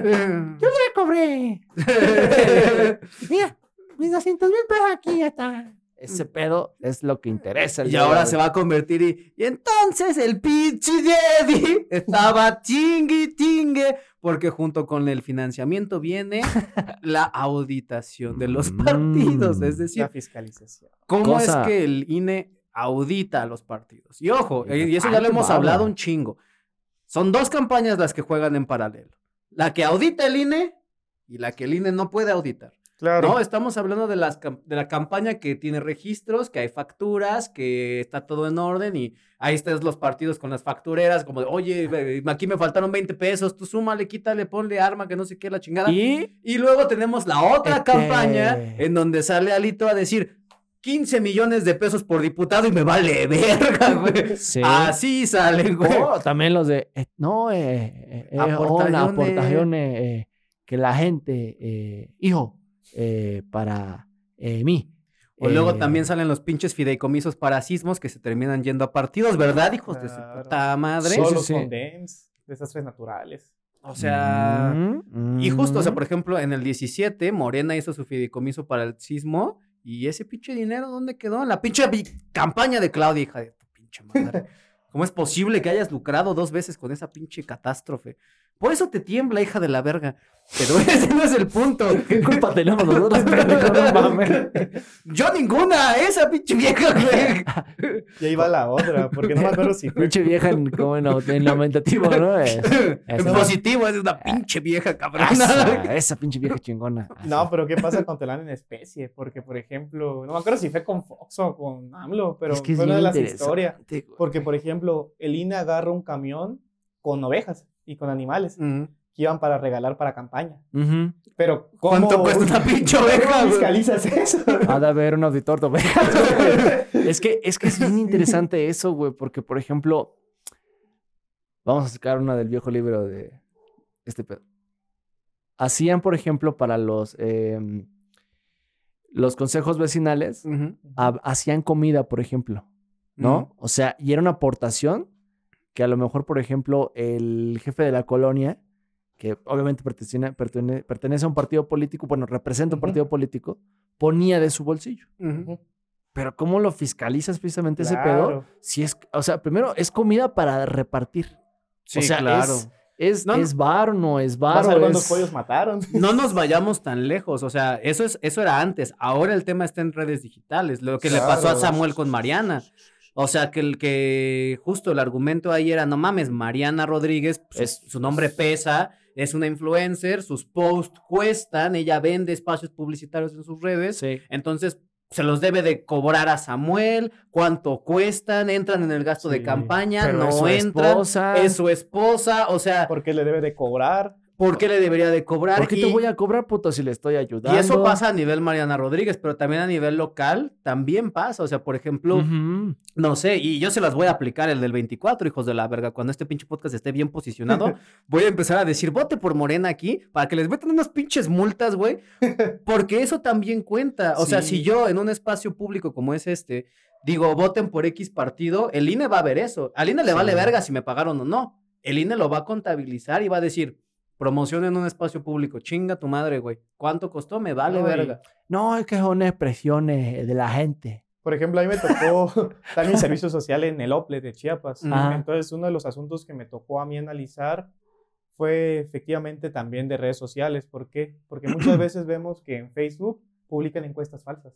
Yo cobré! Mira, mis 200 mil pesos aquí ya está. Ese pedo es lo que interesa. el Y de ahora se va a convertir y, y entonces el pinche Jedi estaba chingue chingue porque junto con el financiamiento viene la auditación de los Mm. partidos, es decir, La fiscalización. ¿Cómo Cosa- es que el INE audita a los partidos? Y ojo, Y eso ya lo tanto hemos habla. hablado un chingo. Son dos campañas las que juegan en paralelo. La que audita el INE y la que el INE no puede auditar. Claro. No, estamos hablando de, las, de la campaña que tiene registros, que hay facturas, que está todo en orden y ahí están los partidos con las factureras, como de, oye, aquí me faltaron 20 pesos, tú súmale, quítale, ponle arma, que no sé qué, la chingada. Y Y luego tenemos la otra Este- campaña en donde sale Alito a decir 15 millones de pesos por diputado y me vale verga, güey. Sí. Así salen, güey. Oh, también los de, eh, no, eh, eh, eh, oh, Aportaciones. aportaciones eh, que la gente, hijo, eh, para eh, mí. O luego Eh, también salen los pinches fideicomisos para sismos que se terminan yendo a partidos, ¿verdad, hijos de su puta madre? Sí, Solo sí. con DEMS, desastres naturales. O sea, mm, y justo, o sea, mm. por ejemplo, en el 17, Morena hizo su fideicomiso para el sismo y ese pinche dinero, ¿dónde quedó? En la pinche campaña de Claudia, hija de tu pinche madre. ¿Cómo es posible que hayas lucrado dos veces con esa pinche catástrofe? Por eso te tiembla, hija de la verga. Pero ese no es el punto. ¿Qué culpa tenemos nosotros, pendejo? No mames. Yo ninguna, esa pinche vieja, güey. Y ahí va la otra, porque no me acuerdo si fue. Pinche vieja en, como en, aumentativo, ¿no? Es- En positivo, es una pinche vieja cabrona. esa, esa pinche vieja chingona. No, pero ¿qué pasa con Telán en especie? Porque, por ejemplo, no me acuerdo si fue con Fox o con AMLO, pero es que es fue una de las historias. Porque, por ejemplo, el INE agarra un camión con ovejas y con animales que iban para regalar para campaña. Pero, ¿cómo, ¿Cuánto cuesta una pinche oveja, ¿cómo fiscalizas eso? Ha de haber un auditor de ovejas, es que es que es bien interesante eso, güey, porque por ejemplo, vamos a sacar una del viejo libro de este pedo. Hacían, por ejemplo, para los em, los consejos vecinales, hacían comida, por ejemplo, ¿no? O sea, y era una aportación que a lo mejor, por ejemplo, el jefe de la colonia, que obviamente pertenece, pertene- pertenece a un partido político, bueno, representa un partido político, ponía de su bolsillo. Pero ¿cómo lo fiscalizas precisamente ese pedo? Si es, o sea, primero es comida para repartir. Sí, o sea, claro. es, es, No, es bar o no es bar. Vas a ver o cuántos es- pollos mataron. No nos vayamos tan lejos, o sea, eso es eso era antes. Ahora el tema está en redes digitales, lo que le pasó a. Samuel con Mariana. O sea, que el que justo el argumento ahí era, no mames, Mariana Rodríguez, pues, Es- su nombre pesa, es una influencer, sus posts cuestan, ella vende espacios publicitarios en sus redes, Sí. entonces se los debe de cobrar a Samuel, cuánto cuestan, entran en el gasto de campaña, no es entran, esposa. es su esposa, o sea, ¿Por qué le debe de cobrar? ¿Por qué le debería de cobrar? ¿Por qué te voy a cobrar, puto, si le estoy ayudando? y eso pasa a nivel Mariana Rodríguez, pero también a nivel local también pasa. O sea, por ejemplo, no sé, y yo se las voy a aplicar el del 24, hijos de la verga. Cuando este pinche podcast esté bien posicionado, voy a empezar a decir, vote por Morena aquí, para que les metan unas pinches multas, güey. Porque eso también cuenta. O sea, si yo en un espacio público como es este, digo, voten por X partido, el INE va a ver eso. Al INE le Sí. vale verga si me pagaron o no. El INE lo va a contabilizar y va a decir, promoción en un espacio público, chinga tu madre, güey. ¿Cuánto costó? Me vale No, y- verga. No, es que son expresiones de la gente. Por ejemplo, a mí me tocó estar en servicio social en el OPLE de Chiapas. Ajá. Entonces, uno de los asuntos que me tocó a mí analizar fue efectivamente también de redes sociales. ¿Por qué? Porque muchas veces vemos que en Facebook publican encuestas falsas.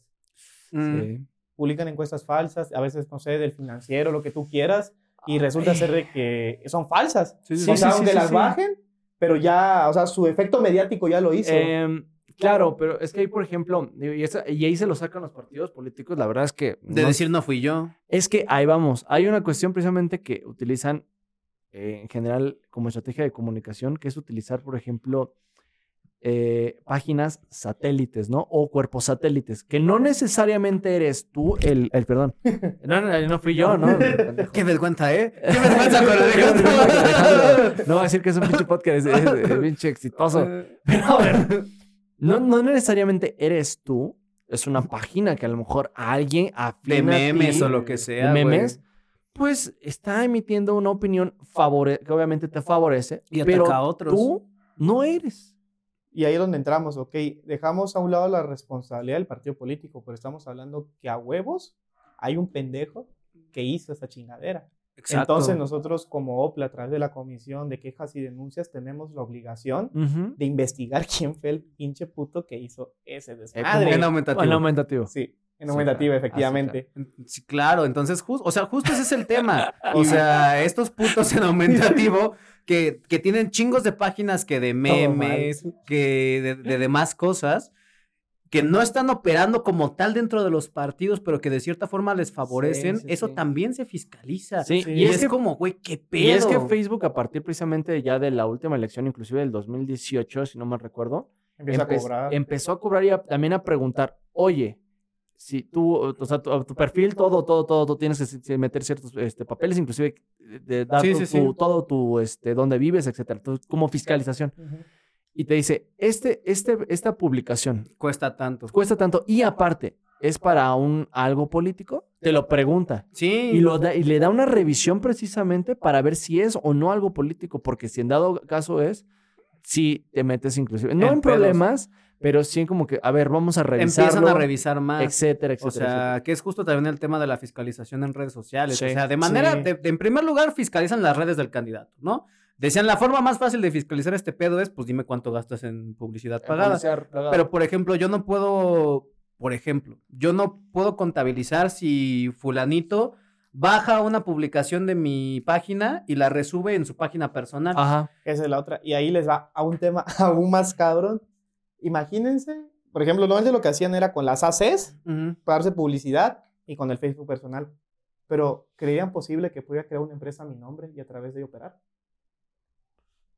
Mm. Sí. Publican encuestas falsas, a veces, no sé, del financiero, lo que tú quieras, y resulta Ay. ser de que son falsas. Sí, sí, o sí, sea, sí, aunque sí, las sí. bajen, pero ya, o sea, su efecto mediático ya lo hizo. Em, claro, pero es que ahí, por ejemplo, y, esa- y ahí se lo sacan los partidos políticos, la verdad es que... De no- decir no fui yo. Es que ahí vamos. Hay una cuestión precisamente que utilizan eh, en general como estrategia de comunicación, que es utilizar, por ejemplo, eh, páginas satélites, ¿no? O cuerpos satélites, que no necesariamente eres tú el, el perdón. No, no, no fui yo, ¿no? Qué vergüenza, ¿eh? Qué vergüenza con Alejandro. No voy a decir que es un pinche podcast, es, es- es pinche exitoso. Pero a ver, no, no necesariamente eres tú, es una página que a lo mejor alguien De a memes ti, o lo que sea. de memes, pues está emitiendo una opinión favore que obviamente te favorece, Y pero a otros. tú no eres. Y ahí es donde entramos, ok, dejamos a un lado la responsabilidad del partido político, pero estamos hablando que a huevos hay un pendejo que hizo esa chingadera. Entonces nosotros como OPLA, a través de la Comisión de Quejas y Denuncias, tenemos la obligación Ujú. de investigar quién fue el pinche puto que hizo ese Eh, desmadre. En aumentativo. En aumentativo. Sí, en Sí, aumentativa, claro. efectivamente. Sí, claro, entonces, jus- o sea, justo ese es el tema. O sea, estos putos en aumentativo que, que tienen chingos de páginas que de memes, que de, de demás cosas, que no están operando como tal dentro de los partidos, pero que de cierta forma les favorecen, sí, eso sí. también se fiscaliza. Sí, Sí. Y, es, como, güey, qué pedo. Y es que Facebook, a partir precisamente ya de la última elección, inclusive del 2018, si no mal recuerdo, Empieza empe- a cobrar. empezó a cobrar y a- también a preguntar, oye, si tú, o sea, tu, tu perfil, todo, todo, todo, tú tienes que meter ciertos este, papeles, inclusive de, dar Sí, tu- sí, sí. tu- todo tu, este, dónde vives, etcétera, como fiscalización. Ujú. Y te dice, este, este, esta publicación Cuesta tanto. cuesta tanto y aparte, ¿es para un algo político? Te lo pregunta. Sí. Y, lo da- y le da una revisión precisamente para ver si es o no algo político, porque si en dado caso es, si te metes inclusive, no En en, pedos. Pero sí como que, a ver, vamos a revisarlo, Empiezan a revisar más. etcétera, etcétera. O sea, que es justo también el tema de la fiscalización en redes sociales. Sí, o sea, de manera, sí. de- de- en primer lugar, fiscalizan las redes del candidato, ¿no? Decían, la forma más fácil de fiscalizar este pedo es, pues dime cuánto gastas en publicidad pagada. Pero, por ejemplo, yo no puedo, por ejemplo, yo no puedo contabilizar si fulanito baja una publicación de mi página y la resube en su página personal. Ajá. Esa es la otra. Y ahí les va a un tema aún más cabrón. Imagínense, por ejemplo, normalmente lo que hacían era con las ACs, Ujú. pagarse publicidad y con el Facebook personal. Pero ¿creían posible que pudiera crear una empresa a mi nombre y a través de operar?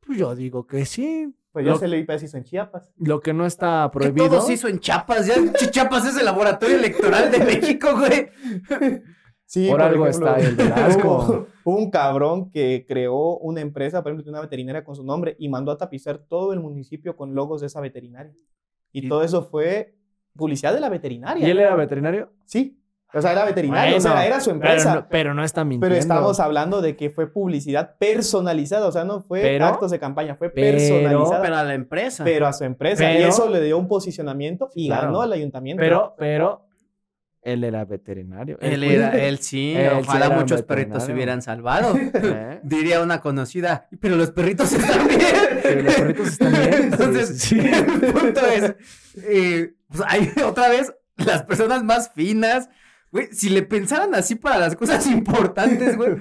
Pues yo digo que sí. Pues ya se le se hizo en Chiapas. Lo que no está Que prohibido. todo se hizo en Chiapas, ya Ch- Chiapas es el laboratorio electoral de México, güey. Sí, Por algo está el Velasco. Hubo, hubo un cabrón que creó una empresa, por ejemplo, una veterinaria con su nombre y mandó a tapizar todo el municipio con logos de esa veterinaria. Y, Y- todo eso fue publicidad de la veterinaria. ¿Y él era veterinario? Sí. O sea, era veterinario, o sea, era su Pero empresa. no, pero no está mintiendo. Pero estamos hablando de que fue publicidad personalizada, o sea, no fue Pero- actos de campaña, fue pero- personalizada, Pero a la empresa. pero a su empresa. y Pero- eso le dio un posicionamiento y Claro. ganó al ayuntamiento. Pero, pero, él era veterinario. él era, él sí, Él ojalá muchos perritos se hubieran salvado. ¿Eh? Diría una conocida, pero los perritos están bien. Pero los perritos están bien. Entonces, Sí, sí, sí. el punto es, eh, pues hay otra vez las personas más finas, güey, si le pensaran así para las cosas importantes, güey,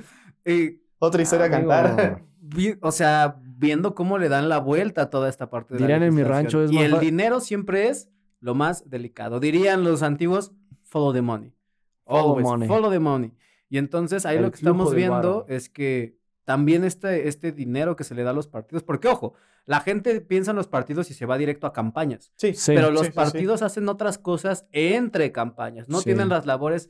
eh, Otra historia a cantar. vi- o sea, viendo cómo le dan la vuelta a toda esta parte de la Dirían en mi rancho, es Y más el dinero siempre es lo más delicado. Dirían los antiguos, follow the money. Follow Always, money. follow the money. Y entonces ahí El lo que estamos viendo es que también este, este dinero que se le da a los partidos, porque ojo, la gente piensa en los partidos y se va directo a campañas, Sí, Sí. pero los sí, sí, sí. partidos hacen otras cosas entre campañas, no Sí. tienen las labores,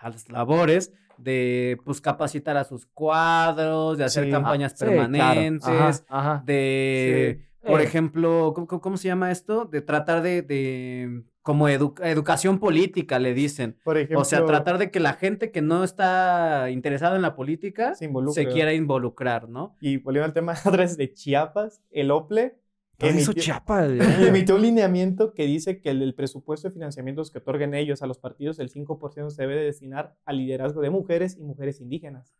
las labores de pues capacitar a sus cuadros, de hacer Sí. campañas Ah, sí, claro. permanentes, Ajá, ajá. de, Sí. por Eh. ejemplo, ¿cómo, cómo- cómo se llama esto? De tratar de, de como edu- educación política, le dicen. Por ejemplo, O sea, tratar de que la gente que no está interesada en la política Se quiera involucrar, ¿no? Y volviendo al tema de Chiapas, el OPLE emitió, chapa. ¿eh? emitió un lineamiento que dice que el, el presupuesto de financiamientos que otorguen ellos a los partidos, el 5% se debe de destinar al liderazgo de mujeres y mujeres indígenas.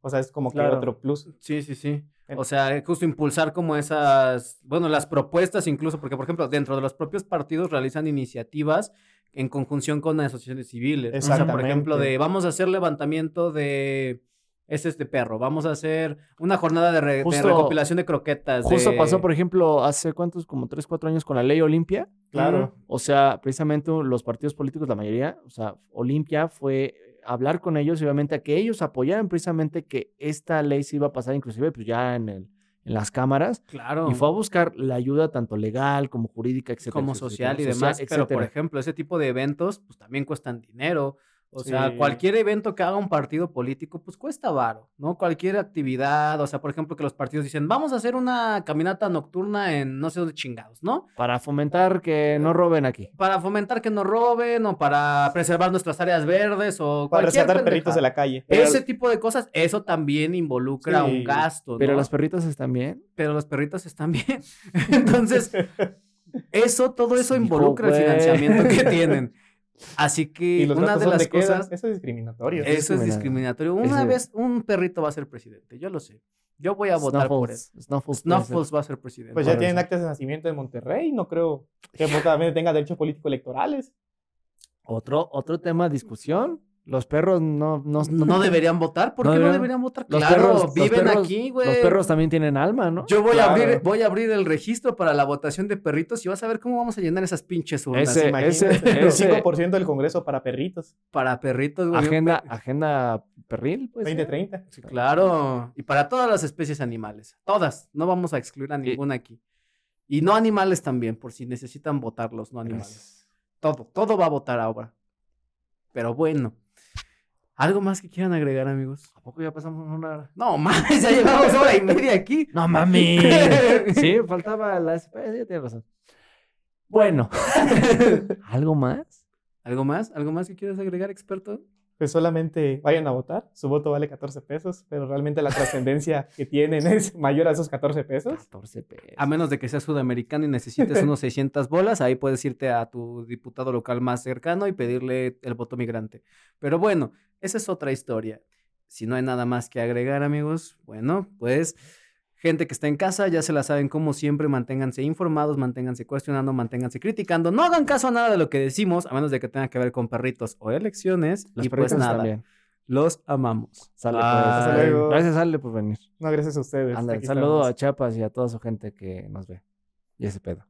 O sea, es como que Claro. otro plus. Sí, sí, sí. O sea, justo impulsar como esas, bueno, las propuestas incluso, porque por ejemplo, dentro de los propios partidos realizan iniciativas en conjunción con asociaciones civiles. ¿no? O sea, por ejemplo, Exactamente. de vamos a hacer levantamiento de es este perro, vamos a hacer una jornada de, re- de Justo- recopilación de croquetas. Justo de- pasó, por ejemplo, hace cuántos, como 3, 4 años con la ley Olimpia. Claro. O sea, precisamente los partidos políticos, la mayoría, o sea, Olimpia fue hablar con ellos y obviamente a que ellos apoyaran precisamente que esta ley se iba a pasar, inclusive pues ya en, el, en las cámaras, Claro. y fue a buscar la ayuda tanto legal como jurídica, etcétera. como etcétera, social y social, demás, pero por ejemplo, ese tipo de eventos pues también cuestan dinero. O sea, cualquier evento que haga un partido político, pues cuesta varo, ¿no? Cualquier actividad, o sea, por ejemplo, que los partidos dicen, vamos a hacer una caminata nocturna en no sé dónde chingados, ¿no? Para fomentar que no roben aquí. Para fomentar que no roben o para preservar nuestras áreas verdes o Para cualquier rescatar perritos de la calle. Ese tipo de cosas, eso también involucra Sí, un gasto, Pero ¿no? los perritos están bien. pero los perritos están bien. Entonces, eso, todo eso involucra el financiamiento que tienen. Así que una de las cosas, Eso es discriminatorio. eso es discriminatorio. Una vez un perrito va a ser presidente, yo lo sé. Yo voy a votar por él. Snuffles. Snuffles. va a ser presidente. Pues ya tienen actas de nacimiento en Monterrey. No creo que también tenga derechos políticos electorales. Otro, otro tema de discusión. Los perros no, no, No deberían votar. ¿Por No qué no deberían- deberían votar? Los claro, perros- los viven perros- aquí, güey. Los perros también tienen alma, ¿no? Yo voy, Claro. a abrir, voy a abrir el registro para la votación de perritos y vas a ver cómo vamos a llenar esas pinches urnas. Ese- ese- el ese- 5% del Congreso para perritos. Para perritos, güey. agenda, agenda perril, pues. 2030. Sí, claro. Y para todas las especies animales. Todas. No vamos a excluir a Y- ninguna aquí. Y no animales también, por si necesitan votarlos, no animales. Todo, todo va a votar ahora. Pero bueno. ¿Algo más que quieran agregar, amigos? ¿A poco ya pasamos una hora? No, mames, ya llevamos hora y media aquí. No mami. sí, faltaba la. Sí, tienes razón. Bueno. ¿Algo más? ¿Algo más? ¿Algo más que quieras agregar, experto? Pues solamente vayan a votar. Su voto vale 14 pesos, pero realmente la trascendencia que tienen es mayor a esos 14 pesos. 14 pesos. A menos de que seas sudamericano y necesites unos 600 bolas, ahí puedes irte a tu diputado local más cercano y pedirle el voto migrante. Pero bueno, esa es otra historia. Si no hay nada más que agregar, amigos, bueno, pues gente que está en casa ya se la saben como siempre, manténganse informados, manténganse cuestionando, manténganse criticando, no hagan caso a nada de lo que decimos, a menos de que tenga que ver con perritos o elecciones. Los y pues nada, también. los amamos. Sale, pues. Hasta Ay, luego. Gracias, Ale, por venir. No, gracias a ustedes. Anda, saludo estamos. a Chiapas y a toda su gente que nos ve. Y ese pedo.